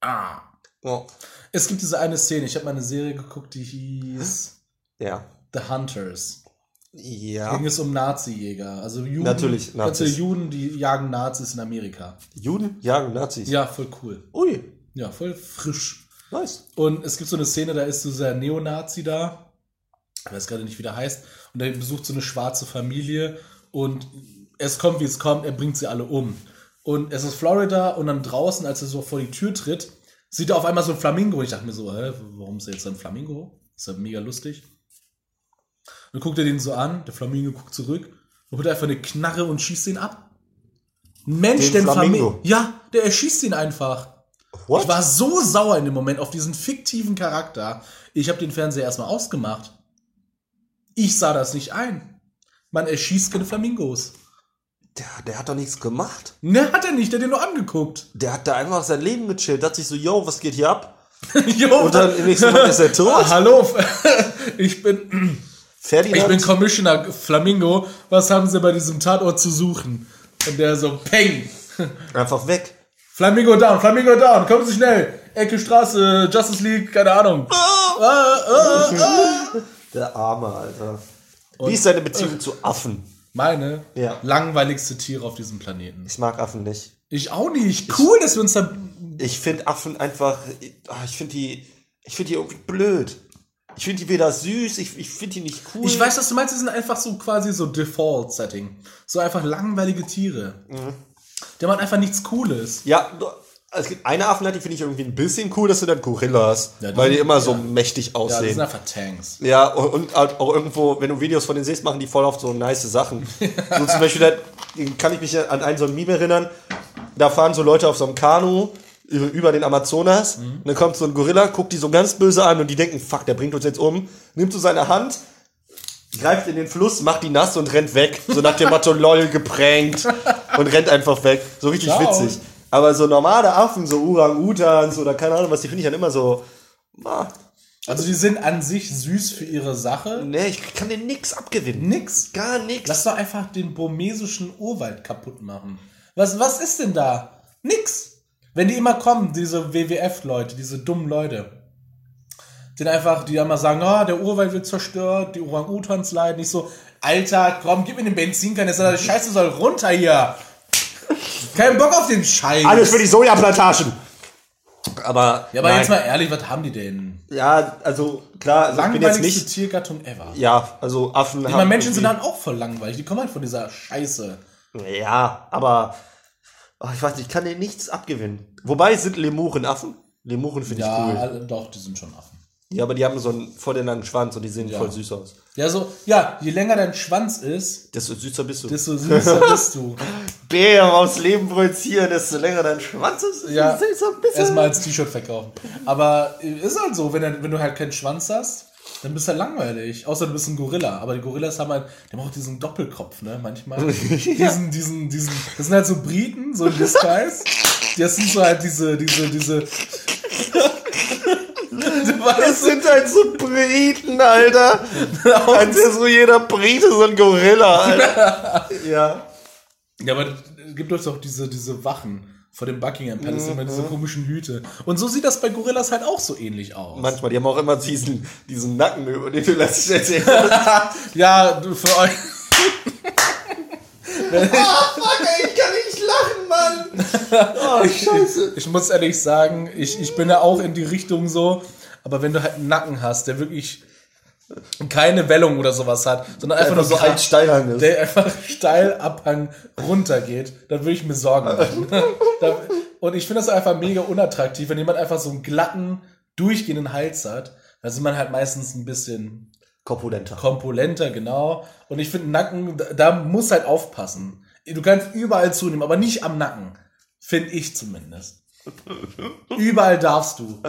Ah. oh. Es gibt diese eine Szene, ich habe mal eine Serie geguckt, die hieß Ja. The Hunters. Ja. Ging es um Nazi-Jäger. Also Juden, Natürlich, Nazis. Juden, die jagen Nazis in Amerika. Juden jagen Nazis. Ja, voll cool. Ui. Ja, voll frisch. Nice. Und es gibt so eine Szene, da ist so dieser Neonazi da. Ich weiß gerade nicht, wie der heißt. Und der besucht so eine schwarze Familie und es kommt, wie es kommt, er bringt sie alle um. Und es ist Florida und dann draußen, als er so vor die Tür tritt, sieht er auf einmal so ein Flamingo. Ich dachte mir so, hä, warum ist er jetzt ein Flamingo? Ist ja mega lustig. Dann guckt er den so an, der Flamingo guckt zurück und holt einfach eine Knarre und schießt ihn ab. Ein Mensch, Den der ein Flamingo? Flamingo. Ja, der erschießt ihn einfach. What? Ich war so sauer in dem Moment auf diesen fiktiven Charakter. Ich habe den Fernseher erstmal ausgemacht. Ich sah das nicht ein. Man erschießt keine Flamingos. der, der hat doch nichts gemacht. Ne, hat er nicht, der hat den nur angeguckt. Der hat da einfach sein Leben gechillt. Dachte sich so, yo, was geht hier ab? jo, Und dann im nächsten Moment ist er tot. Ah, hallo, ich bin, Ferdinand. ich bin Commissioner Flamingo. Was haben Sie bei diesem Tatort zu suchen? Und der so, peng. einfach weg. Flamingo down, Flamingo down, kommen Sie schnell. Ecke Straße, Justice League, keine Ahnung. Ah, ah, ah. Der Arme, Alter. Wie ist deine Beziehung zu Affen? Meine Ja. langweiligste Tiere auf diesem Planeten. Ich mag Affen nicht. Ich auch nicht. Cool, dass wir uns da. Ich finde Affen einfach, ah, ich finde die, ich finde die irgendwie blöd. Ich finde die weder süß, ich, ich finde die nicht cool. Ich weiß, was du meinst. Die sind einfach so quasi so Default-Setting. So einfach langweilige Tiere. Mhm. Der macht einfach nichts Cooles. Ja, es gibt eine Affenart, die finde ich irgendwie ein bisschen cool, das sind dann Gorillas. Ja, die weil die immer so ja. mächtig Ja, die aussehen. sind einfach Tanks. Ja, und halt auch irgendwo, wenn du Videos von denen siehst, machen die voll oft so nice Sachen. so zum Beispiel, da kann ich mich an einen so ein Meme erinnern, da fahren so Leute auf so einem Kanu über, über den Amazonas Mhm. und dann kommt so ein Gorilla, guckt die so ganz böse an und die denken, fuck, der bringt uns jetzt um, nimmt so seine Hand, greift in den Fluss, macht die nass und rennt weg. So nach dem Motto, lol, geprankt und rennt einfach weg. So richtig Ciao. witzig. Aber so normale Affen, so Orang-Utans oder keine Ahnung was, die finde ich dann immer so, ah, Also die sind an sich süß für ihre Sache. Nee, ich kann denen nix abgewinnen. Nix. Gar nix. Lass doch einfach den burmesischen Urwald kaputt machen. Was, was ist denn da? Nix. Wenn die immer kommen, diese WWF-Leute, diese dummen Leute. Die einfach, die immer sagen, ah, der Urwald wird zerstört, die Orang-Utans leiden. Nicht so, Alter, komm, gib mir den Benzinkanister, Scheiße soll runter hier. Kein Bock auf den Scheiß. Alles für die Sojaplantagen. Aber, ja, aber nein. jetzt mal ehrlich, was haben die denn? Ja, also klar, also ich bin jetzt nicht. Tiergattung ever. Ja, also Affen Ich haben. meine, Menschen sind dann auch voll langweilig. Die kommen halt von dieser Scheiße. Ja, aber. Oh, ich weiß nicht, ich kann denen nichts abgewinnen. Wobei sind Lemuren Affen? Lemuren finde ich Ja, cool. alle, doch, die sind schon Affen. Ja, aber die haben so einen voll den langen Schwanz und die sehen Ja. voll süß aus. Ja, so, ja, je länger dein Schwanz ist, Desto süßer bist du. desto süßer bist du. Bär aus Leben projizieren, desto länger dein Schwanz ist, Ja, desto süßer bist du. erstmal als T-Shirt verkaufen. Aber äh, ist halt so, wenn, du- wenn du halt keinen Schwanz hast, dann bist du halt langweilig. Außer du bist ein Gorilla. Aber die Gorillas haben halt, die haben auch diesen Doppelkopf, ne, manchmal. Diesen, diesen, diesen, das sind halt so Briten, so in Disguise. Das sind so halt diese, diese, diese. Das sind halt so Briten, Alter. Als wäre so jeder Brite so ein Gorilla, Alter. ja. Ja, aber es gibt doch diese, diese Wachen vor dem Buckingham Palace, immer Mhm. diese komischen Hüte. Und so sieht das bei Gorillas halt auch so ähnlich aus. Manchmal, die haben auch immer diesen, diesen Nacken, über den du erzählt ja, du- für euch. Ah, fuck, Mann. Oh, scheiße. Ich muss ehrlich sagen, ich, ich bin ja auch in die Richtung so, aber wenn du halt einen Nacken hast, der wirklich keine Wellung oder sowas hat, sondern einfach, Einfach nur so ein Steilhang ist. der einfach steil Abhang runtergeht, dann würde ich mir Sorgen machen. Und ich finde das einfach mega unattraktiv, wenn jemand einfach so einen glatten, durchgehenden Hals hat. Da sind man halt meistens ein bisschen Korpulenter. kompulenter, genau. Und ich finde, Nacken, da, da muss halt aufpassen. Du kannst überall zunehmen, aber nicht am Nacken. Finde ich zumindest. Überall darfst du.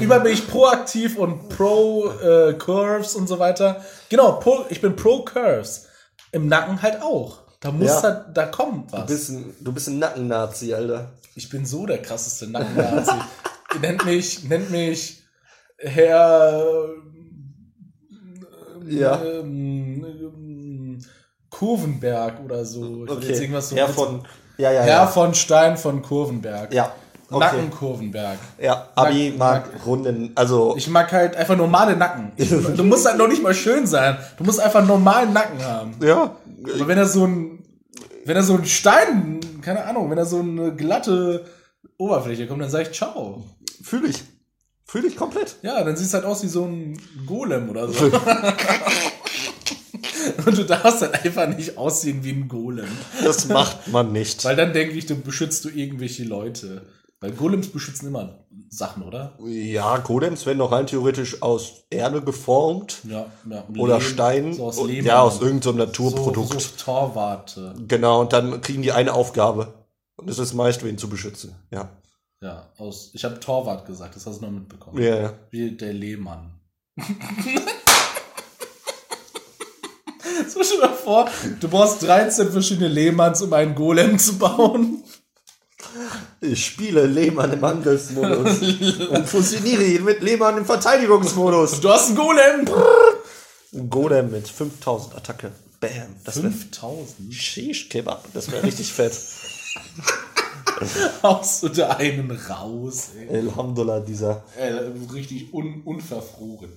Überall bin ich proaktiv und pro äh, Curves und so weiter. Genau, pro, ich bin pro Curves. Im Nacken halt auch. Da muss Ja. da, da kommen was. Du bist ein, du bist ein Nacken-Nazi, Alter. Ich bin so der krasseste Nackennazi. nennt mich, nennt mich Herr Ja. ähm, Kurvenberg oder so. Ich würde jetzt Okay. irgendwas so Herr von. Ja, ja, Herr ja. von Stein von Kurvenberg. Ja. Okay. Nacken Kurvenberg. Ja, Abi Nack- mag runden, also Ich mag halt einfach normale Nacken. Du musst halt noch nicht mal schön sein. Du musst einfach einen normalen Nacken haben. ja, Aber wenn er so ein, wenn er so ein Stein, keine Ahnung, wenn er so eine glatte Oberfläche kommt, dann sag ich ciao. fühle ich. Fühle ich komplett. Ja, dann siehst du halt aus wie so ein Golem oder so. Und du darfst halt einfach nicht aussehen wie ein Golem. Das macht man nicht. Weil dann denke ich, du beschützt du irgendwelche Leute. Weil Golems beschützen immer Sachen, oder? Ja, Golems werden doch rein theoretisch aus Erde geformt Ja, ja oder Lehm, Stein. So aus Lehm. ja, aus irgendeinem so, Naturprodukt. so Torwarte. Genau, und dann kriegen die eine Aufgabe. Und das ist meist, wen zu beschützen. Ja. Ja, aus. Ich habe Torwart gesagt, das hast du noch mitbekommen. Ja, ja. Wie der Lehmann. stell dir vor, du brauchst 13 verschiedene Lehmanns, um einen Golem zu bauen. Ich spiele Lehmann im Angriffsmodus und fusioniere ihn mit Lehmann im Verteidigungsmodus. Du hast einen Golem! Ein Golem mit 5000 Attacke. Bam. Das wäre 5000. Shish Kebab. Das wäre richtig fett. Haust du da einen raus, ey. Alhamdulillah, dieser. ey richtig un unverfroren.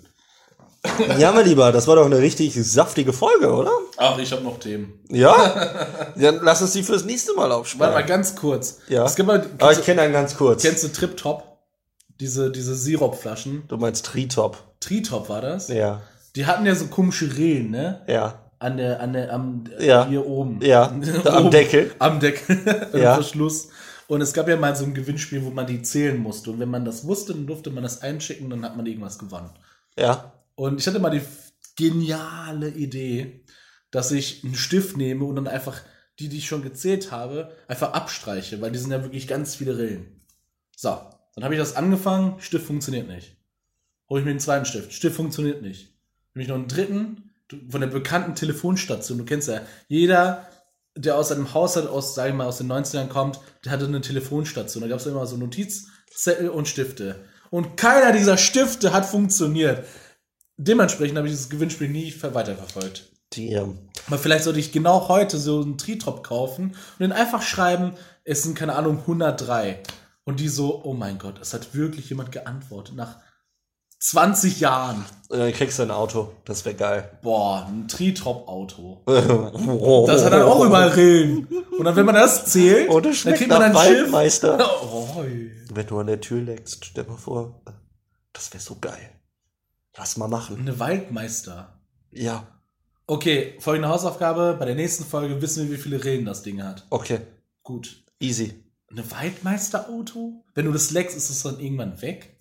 Ja, mein Lieber, das war doch eine richtig saftige Folge, oder? Ach, ich habe noch Themen. Ja? Dann lass uns die fürs nächste Mal Warte mal aufsparen. ganz kurz. Ja. Es gibt mal, Aber kennst, ich kenne einen ganz kurz. kennst du Trip Top? Diese, diese Siropflaschen. Du meinst Tritop. Tritop war das? Ja. Die hatten ja so komische Rillen, ne? Ja. An der, an der, am, Ja. hier oben. Ja. Da am Oben. Deckel. Am Deckel. Ja. Verschluss. Und es gab ja mal so ein Gewinnspiel, wo man die zählen musste. Und wenn man das wusste, dann durfte man das einschicken, dann hat man irgendwas gewonnen. Ja. Und ich hatte mal die geniale Idee, dass ich einen Stift nehme und dann einfach die, die ich schon gezählt habe, einfach abstreiche, weil die sind ja wirklich ganz viele Rillen. So, dann habe ich das angefangen, Stift funktioniert nicht. Hol ich mir den zweiten Stift, Stift funktioniert nicht. Nehme ich noch einen dritten von der bekannten Telefonstation. Du kennst ja, jeder, der aus einem Haushalt aus, sag ich mal, aus den 90ern kommt, der hatte eine Telefonstation. Da gab es immer so Notizzettel und Stifte. Und keiner dieser Stifte hat funktioniert. Dementsprechend habe ich dieses Gewinnspiel nie ver- weiterverfolgt. Die, ähm, Aber vielleicht sollte ich genau heute so einen Tritop kaufen und dann einfach schreiben, es sind, keine Ahnung, 103. Und die so, oh mein Gott, es hat wirklich jemand geantwortet nach 20 Jahren. und dann kriegst du ein Auto. Das wäre geil. Boah, ein Tritop-Auto. Das Das hat dann auch überall Rillen. Und dann, wenn man das zählt, Und dann es schmeckt kriegt man ein Schiff. Oh, ey. Wenn du an der Tür leckst, stell mal vor, das wäre so geil. Lass mal machen. eine Waldmeister. Ja, Okay, folgende Hausaufgabe. Bei der nächsten Folge wissen wir, wie viele Rillen das Ding hat. okay. Gut. Easy. Eine Waldmeister-Auto? Wenn du das leckst, ist es dann irgendwann weg?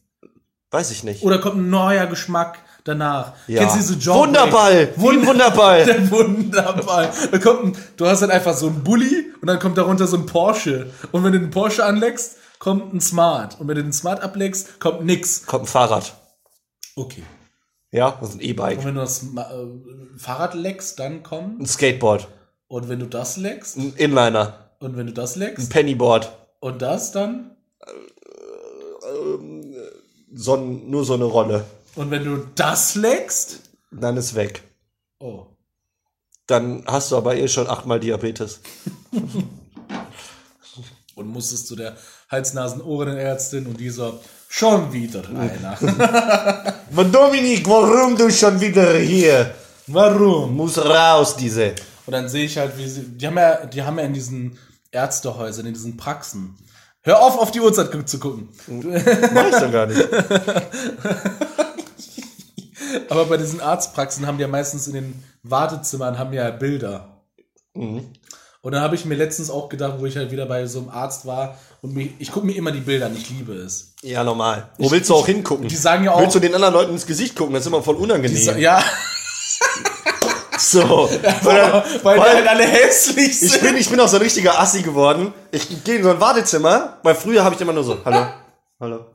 Weiß ich nicht. Oder kommt ein neuer Geschmack danach? Ja. Kennst du diese Job Wunderball! Ein Wunderball! Der Wunderball. Da kommt ein, du hast dann einfach so ein Bulli und dann kommt darunter so ein Porsche. Und wenn du den Porsche anleckst, kommt ein Smart. Und wenn du den Smart ableckst, kommt nix. Kommt ein Fahrrad. Okay. Ja, das ist ein E-Bike. Und wenn du das äh, Fahrrad leckst, dann kommt. Ein Skateboard. Und wenn du das leckst, Ein Inliner. und wenn du das Ein leckst, Pennyboard. und das dann, So ein, nur so eine Rolle. und wenn du das leckst, Dann ist weg. oh. Dann hast du aber eh schon achtmal Diabetes. Und musstest zu der Hals-Nasen-Ohrenärztin und dieser schon wieder einer. Dominik, warum du schon wieder hier? Warum? Muss raus, diese. Und dann sehe ich halt, wie sie, die haben ja, die haben ja in diesen Ärztehäusern, in diesen Praxen. Hör auf, auf die Uhrzeit zu gucken. Mach ich doch gar nicht. Aber bei diesen Arztpraxen haben die ja meistens in den Wartezimmern haben ja Bilder. Mhm. Und dann habe ich mir letztens auch gedacht, wo ich halt wieder bei so einem Arzt war und mich, ich gucke mir immer die Bilder an, ich liebe es. Ja, normal. Wo willst du auch hingucken? Die sagen ja auch, Willst du den anderen Leuten ins Gesicht gucken? Das ist immer voll unangenehm. die ja, So. Weil, weil die halt alle hässlich sind. Ich bin, ich bin auch so ein richtiger Assi geworden. Ich gehe in so ein Wartezimmer, weil früher habe ich immer nur so, hallo, hallo.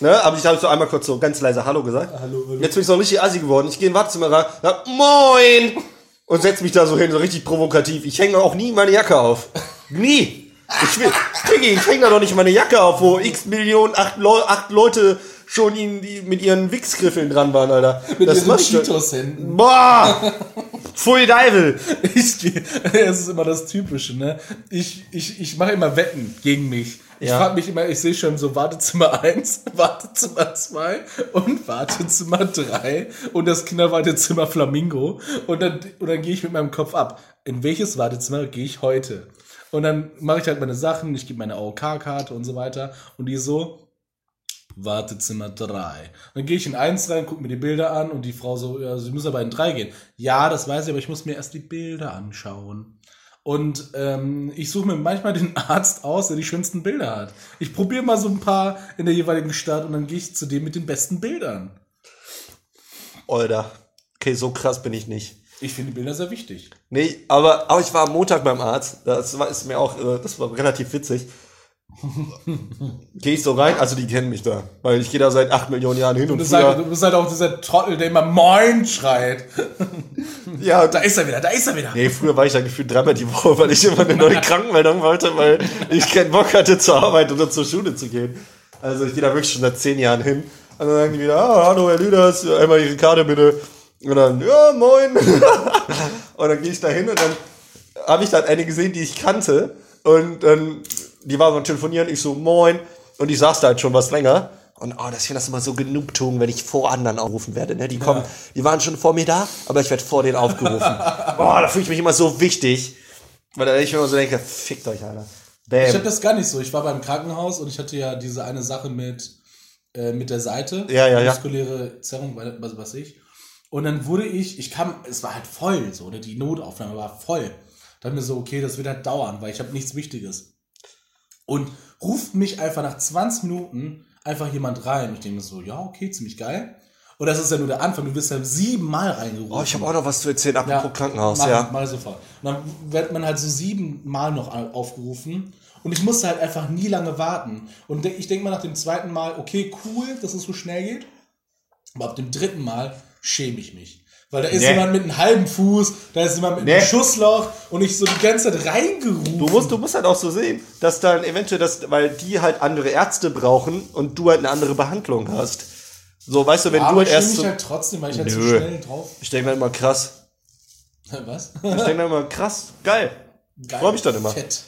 Ne, aber ich habe so einmal kurz so ganz leise Hallo gesagt. Hallo, hallo. Jetzt bin ich so ein richtig Assi geworden. Ich gehe in ein Wartezimmer rein, sag, moin! Und setz mich da so hin, so richtig provokativ. Ich hänge auch nie meine Jacke auf. Nie! Ich will, Diggi, ich hänge da doch nicht meine Jacke auf, wo x Millionen, acht, Leu acht Leute schon in, die, mit ihren Wichsgriffeln dran waren, Alter. mit machst du- Cheetos-Händen. Boah! Pfui Deivel! Ich, es ist immer das Typische, ne? Ich, ich, ich mache immer Wetten gegen mich. Ich Ja. frage mich immer, ich sehe schon so Wartezimmer 1, Wartezimmer 2 und Wartezimmer 3 und das Kinderwartezimmer Flamingo. Und dann, und dann gehe ich mit meinem Kopf ab. In welches Wartezimmer gehe ich heute? Und dann mache ich halt meine Sachen, ich gebe meine AOK-Karte und so weiter. Und die so, Wartezimmer 3. Dann gehe ich in eins rein, gucke mir die Bilder an und die Frau so, ja, sie müssen aber in drei gehen. Ja, das weiß ich, aber ich muss mir erst die Bilder anschauen. Und ähm, ich suche mir manchmal den Arzt aus, der die schönsten Bilder hat. Ich probiere mal so ein paar in der jeweiligen Stadt und dann gehe ich zu dem mit den besten Bildern. Alter. Okay, so krass bin ich nicht. Ich finde Bilder sehr wichtig. Nee, aber, aber ich war am Montag beim Arzt. Das war, ist mir auch, äh, das war relativ witzig. Gehe ich so rein, also die kennen mich da. Weil ich gehe da seit 8 Millionen Jahren hin und früher, halt, du bist halt auch dieser Trottel, der immer Moin schreit. ja, Da ist er wieder, da ist er wieder. Nee, früher war ich da gefühlt dreimal die Woche, weil ich immer eine neue Krankenmeldung wollte, weil ich keinen Bock hatte, zur Arbeit oder zur Schule zu gehen. Also ich gehe da wirklich schon seit zehn Jahren hin. Und dann sagen die wieder, ah, hallo Herr Lüders, einmal Ihre Karte bitte. Und dann, ja, moin. und dann gehe ich da hin und dann habe ich dann eine gesehen, die ich kannte. Und dann, die war so am Telefonieren, ich so, moin. Und ich saß da halt schon was länger. Und oh, das, ich finde das immer so Genugtuung, wenn ich vor anderen aufrufen werde. Ne? Die kommen, die waren schon vor mir da, aber ich werde vor denen aufgerufen. Boah, da fühle ich mich immer so wichtig. Weil da ich mir immer so denke, fickt euch, Alter. Ich habe Bam. das gar nicht so. Ich war beim Krankenhaus und ich hatte ja diese eine Sache mit, äh, mit der Seite. Ja, ja, ja. Muskuläre Zerrung, was weiß ich. Und dann wurde ich, ich kam, es war halt voll, so, ne? die Notaufnahme war voll. Dann mir so, okay, das wird halt dauern, weil ich habe nichts Wichtiges. Und ruft mich einfach nach 20 Minuten einfach jemand rein. Und ich denke mir so, ja, okay, ziemlich geil. Und das ist ja nur der Anfang, du wirst ja siebenmal reingerufen. Oh, ich habe auch noch was zu erzählen, apropos Krankenhaus, mach, ja. Ich sofort. Und dann wird man halt so siebenmal noch au- aufgerufen. Und ich musste halt einfach nie lange warten. Und ich denke mal nach dem zweiten Mal, okay, cool, dass es so schnell geht. Aber ab dem dritten Mal schäme ich mich. Weil da ist Nee. jemand mit einem halben Fuß, da ist jemand mit Nee. einem Schussloch und ich so die ganze Zeit reingerufen. Du musst, du musst halt auch so sehen, dass dann eventuell das, weil die halt andere Ärzte brauchen und du halt eine andere Behandlung hast. So, weißt du, wenn aber du ich halt erst mich so, halt trotzdem, weil ich halt so Nö. schnell drauf. ich denke mir immer krass. Was? Ich denke mir immer krass, geil. Geil. Freu mich dann immer. Fett.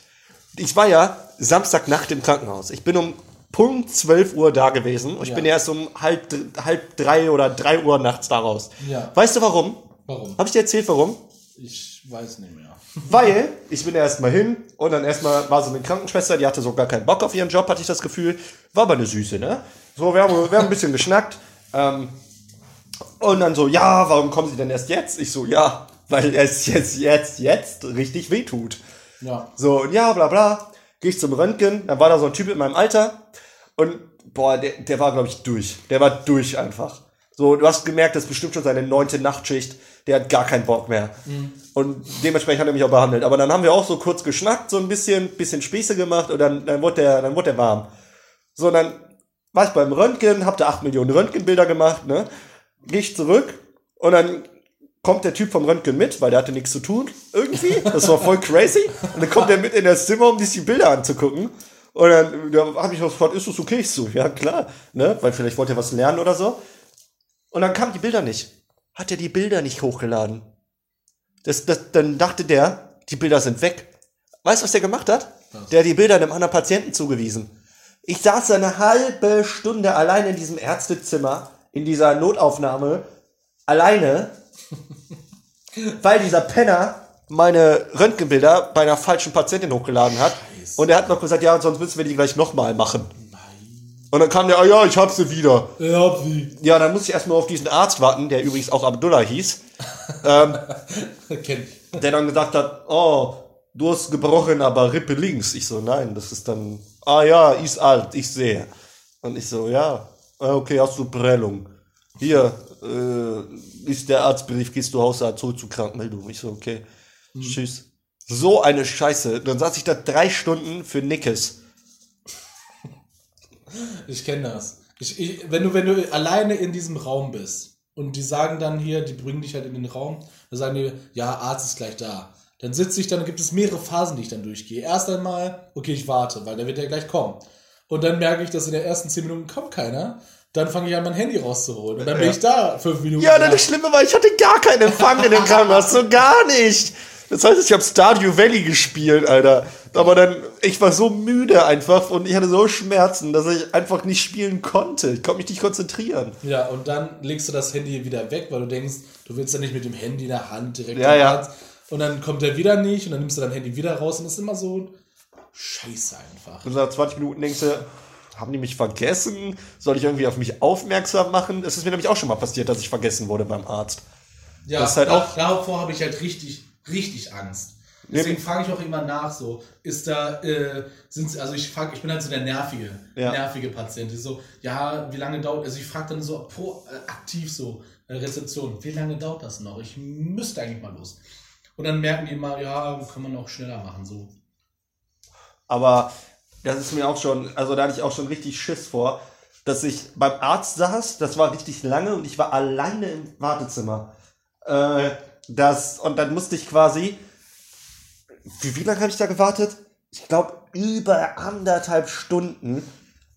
Ich war ja Samstagnacht im Krankenhaus. Ich bin um Punkt 12 Uhr da gewesen und ich Ja. bin erst um halb, halb drei oder drei Uhr nachts da raus. Ja. Weißt du warum? Warum? Habe ich dir erzählt, warum? Ich weiß nicht mehr. Weil ich bin erst mal hin und dann erstmal war so eine Krankenschwester, die hatte so gar keinen Bock auf ihren Job, hatte ich das Gefühl. War aber eine Süße, ne? So, wir haben, wir haben ein bisschen geschnackt. Ähm, und dann so, ja, warum kommen Sie denn erst jetzt? Ich so, ja, weil es jetzt, jetzt, jetzt richtig wehtut. Ja. So, und ja, bla bla. Gehe ich zum Röntgen, dann war da so ein Typ in meinem Alter und boah, der, der war, glaube ich, durch. Der war durch einfach. So, du hast gemerkt, das ist bestimmt schon seine neunte Nachtschicht. Der hat gar keinen Bock mehr. Und dementsprechend hat er mich auch behandelt. Aber dann haben wir auch so kurz geschnackt, so ein bisschen, bisschen Späße gemacht und dann, dann wurde der, dann wurde der warm. So, dann war ich beim Röntgen, hab da 8 Millionen Röntgenbilder gemacht, ne? Gehe ich zurück und dann kommt der Typ vom Röntgen mit, weil der hatte nichts zu tun, irgendwie. Das war voll crazy. Und dann kommt er mit in das Zimmer, um sich die Bilder anzugucken. Und dann da habe ich gefragt, ist das okay? Ich so, ja klar, ne? Weil vielleicht wollte er was lernen oder so. Und dann kamen die Bilder nicht. Hat er die Bilder nicht hochgeladen? Das, das, dann dachte der, die Bilder sind weg. Weißt du, was der gemacht hat? Der hat die Bilder einem anderen Patienten zugewiesen. Ich saß da eine halbe Stunde allein in diesem Ärztezimmer, in dieser Notaufnahme, alleine, weil dieser Penner meine Röntgenbilder bei einer falschen Patientin hochgeladen hat. Und er hat noch gesagt, ja, sonst müssen wir die gleich nochmal machen. Und dann kam der, ah ja, ich hab sie wieder. Ich hab sie. Ja, dann muss ich erstmal auf diesen Arzt warten, der übrigens auch Abdullah hieß, ich. der dann gesagt hat, oh, du hast gebrochen, aber Rippe links. Ich so, nein, das ist dann, ah ja, ist alt, ich sehe. Und ich so, ja, ah, okay, hast du Prellung. Hier, äh, ist der Arztbrief, gehst du Hausarzt, zurück zur Krankmeldung. Ich so, okay, tschüss. So eine Scheiße. Dann saß ich da drei Stunden für Nickes. Ich kenne das. Ich, ich, wenn, du, wenn du alleine in diesem Raum bist und die sagen dann hier, die bringen dich halt in den Raum, dann sagen die, ja, Arzt ist gleich da. Dann sitze ich dann, gibt es mehrere Phasen, die ich dann durchgehe. Erst einmal, okay, ich warte, weil der wird ja gleich kommen. Und dann merke ich, dass in den ersten zehn Minuten kommt keiner. Dann fange ich an, mein Handy rauszuholen. Und dann bin Ja. ich da fünf Minuten. Ja, lang. das Schlimme war, ich hatte gar keinen Empfang in dem Krankenhaus, so gar nicht. Das heißt, ich habe Stardew Valley gespielt, Alter. Aber dann, ich war so müde einfach und ich hatte so Schmerzen, dass ich einfach nicht spielen konnte. Ich konnte mich nicht konzentrieren. Ja, und dann legst du das Handy wieder weg, weil du denkst, du willst ja nicht mit dem Handy in der Hand direkt Ja, ja. Und dann kommt er wieder nicht und dann nimmst du dein Handy wieder raus und das ist immer so scheiße einfach. Und nach 20 Minuten denkst du, haben die mich vergessen? Soll ich irgendwie auf mich aufmerksam machen? Es ist mir nämlich auch schon mal passiert, dass ich vergessen wurde beim Arzt. Ja, Das ist halt da- auch- davor habe ich halt richtig, richtig Angst. Deswegen frage ich auch immer nach, so, ist da, äh, sind also ich frage, ich bin halt so der nervige, Ja. nervige Patient. Die so, ja, wie lange dauert, also ich frage dann so pro, äh, aktiv so, äh, Rezeption, wie lange dauert das noch? Ich müsste eigentlich mal los. Und dann merken die immer, ja, kann man auch schneller machen, so. Aber das ist mir auch schon, also da hatte ich auch schon richtig Schiss vor, dass ich beim Arzt saß, das war richtig lange und ich war alleine im Wartezimmer. Äh, das, und dann musste ich quasi, wie, wie lange habe ich da gewartet? Ich glaube, über anderthalb Stunden.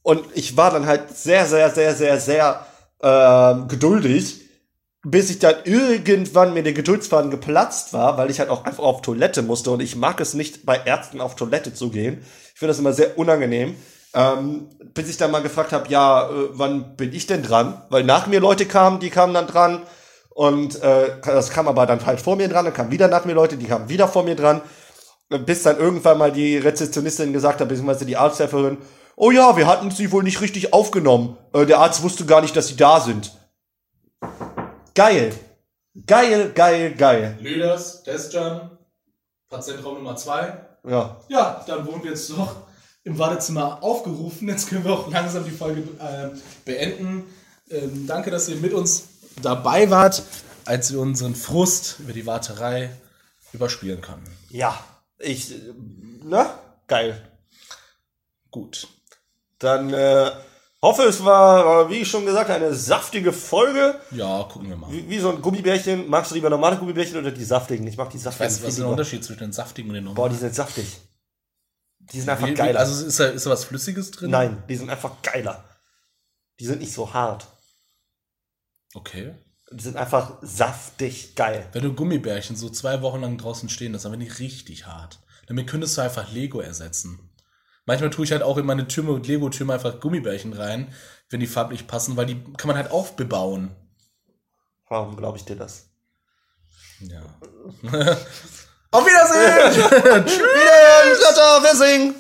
Und ich war dann halt sehr, sehr, sehr, sehr, sehr ähm, geduldig, bis ich dann irgendwann mir der Geduldsfaden geplatzt war, weil ich halt auch einfach auf Toilette musste und ich mag es nicht, bei Ärzten auf Toilette zu gehen. Ich finde das immer sehr unangenehm. Ähm, bis ich dann mal gefragt habe, ja, äh, wann bin ich denn dran? Weil nach mir Leute kamen, die kamen dann dran und äh, das kam aber dann halt vor mir dran, dann kamen wieder nach mir Leute, die kamen wieder vor mir dran, bis dann irgendwann mal die Rezeptionistin gesagt hat, beziehungsweise die Arzthelferin, oh ja, wir hatten sie wohl nicht richtig aufgenommen. Äh, der Arzt wusste gar nicht, dass sie da sind. Geil. Geil, geil, geil. Lüders, Desjan, Patientraum Nummer zwei. Ja. Ja, dann wurden wir jetzt doch im Wartezimmer aufgerufen. Jetzt können wir auch langsam die Folge äh, beenden. Ähm, danke, dass ihr mit uns dabei wart, als wir unseren Frust über die Warterei überspielen konnten. Ja. Ich, äh, na, geil. Gut. Dann äh, hoffe, es war, wie ich schon gesagt, eine saftige Folge. Ja, gucken wir mal. Wie, wie so ein Gummibärchen. Magst du lieber normale Gummibärchen oder die saftigen? Ich mag die saftigen. Weißt du, was ist der. Unterschied zwischen den saftigen und den Boah, normalen? die sind saftig. Die sind einfach Wie- wie- geiler. Also ist da, ist da was Flüssiges drin? Nein, die sind einfach geiler. Die sind nicht so hart. Okay. Die sind einfach saftig geil. Wenn du Gummibärchen so zwei Wochen lang draußen stehen lässt, dann werden die richtig hart. Damit könntest du einfach Lego ersetzen. Manchmal tue ich halt auch in meine Türme und Lego-Türme einfach Gummibärchen rein, wenn die farblich passen, weil die kann man halt auch bebauen. Warum glaube ich dir das? Ja. Auf Wiedersehen! Wieder, Tata, wir singen.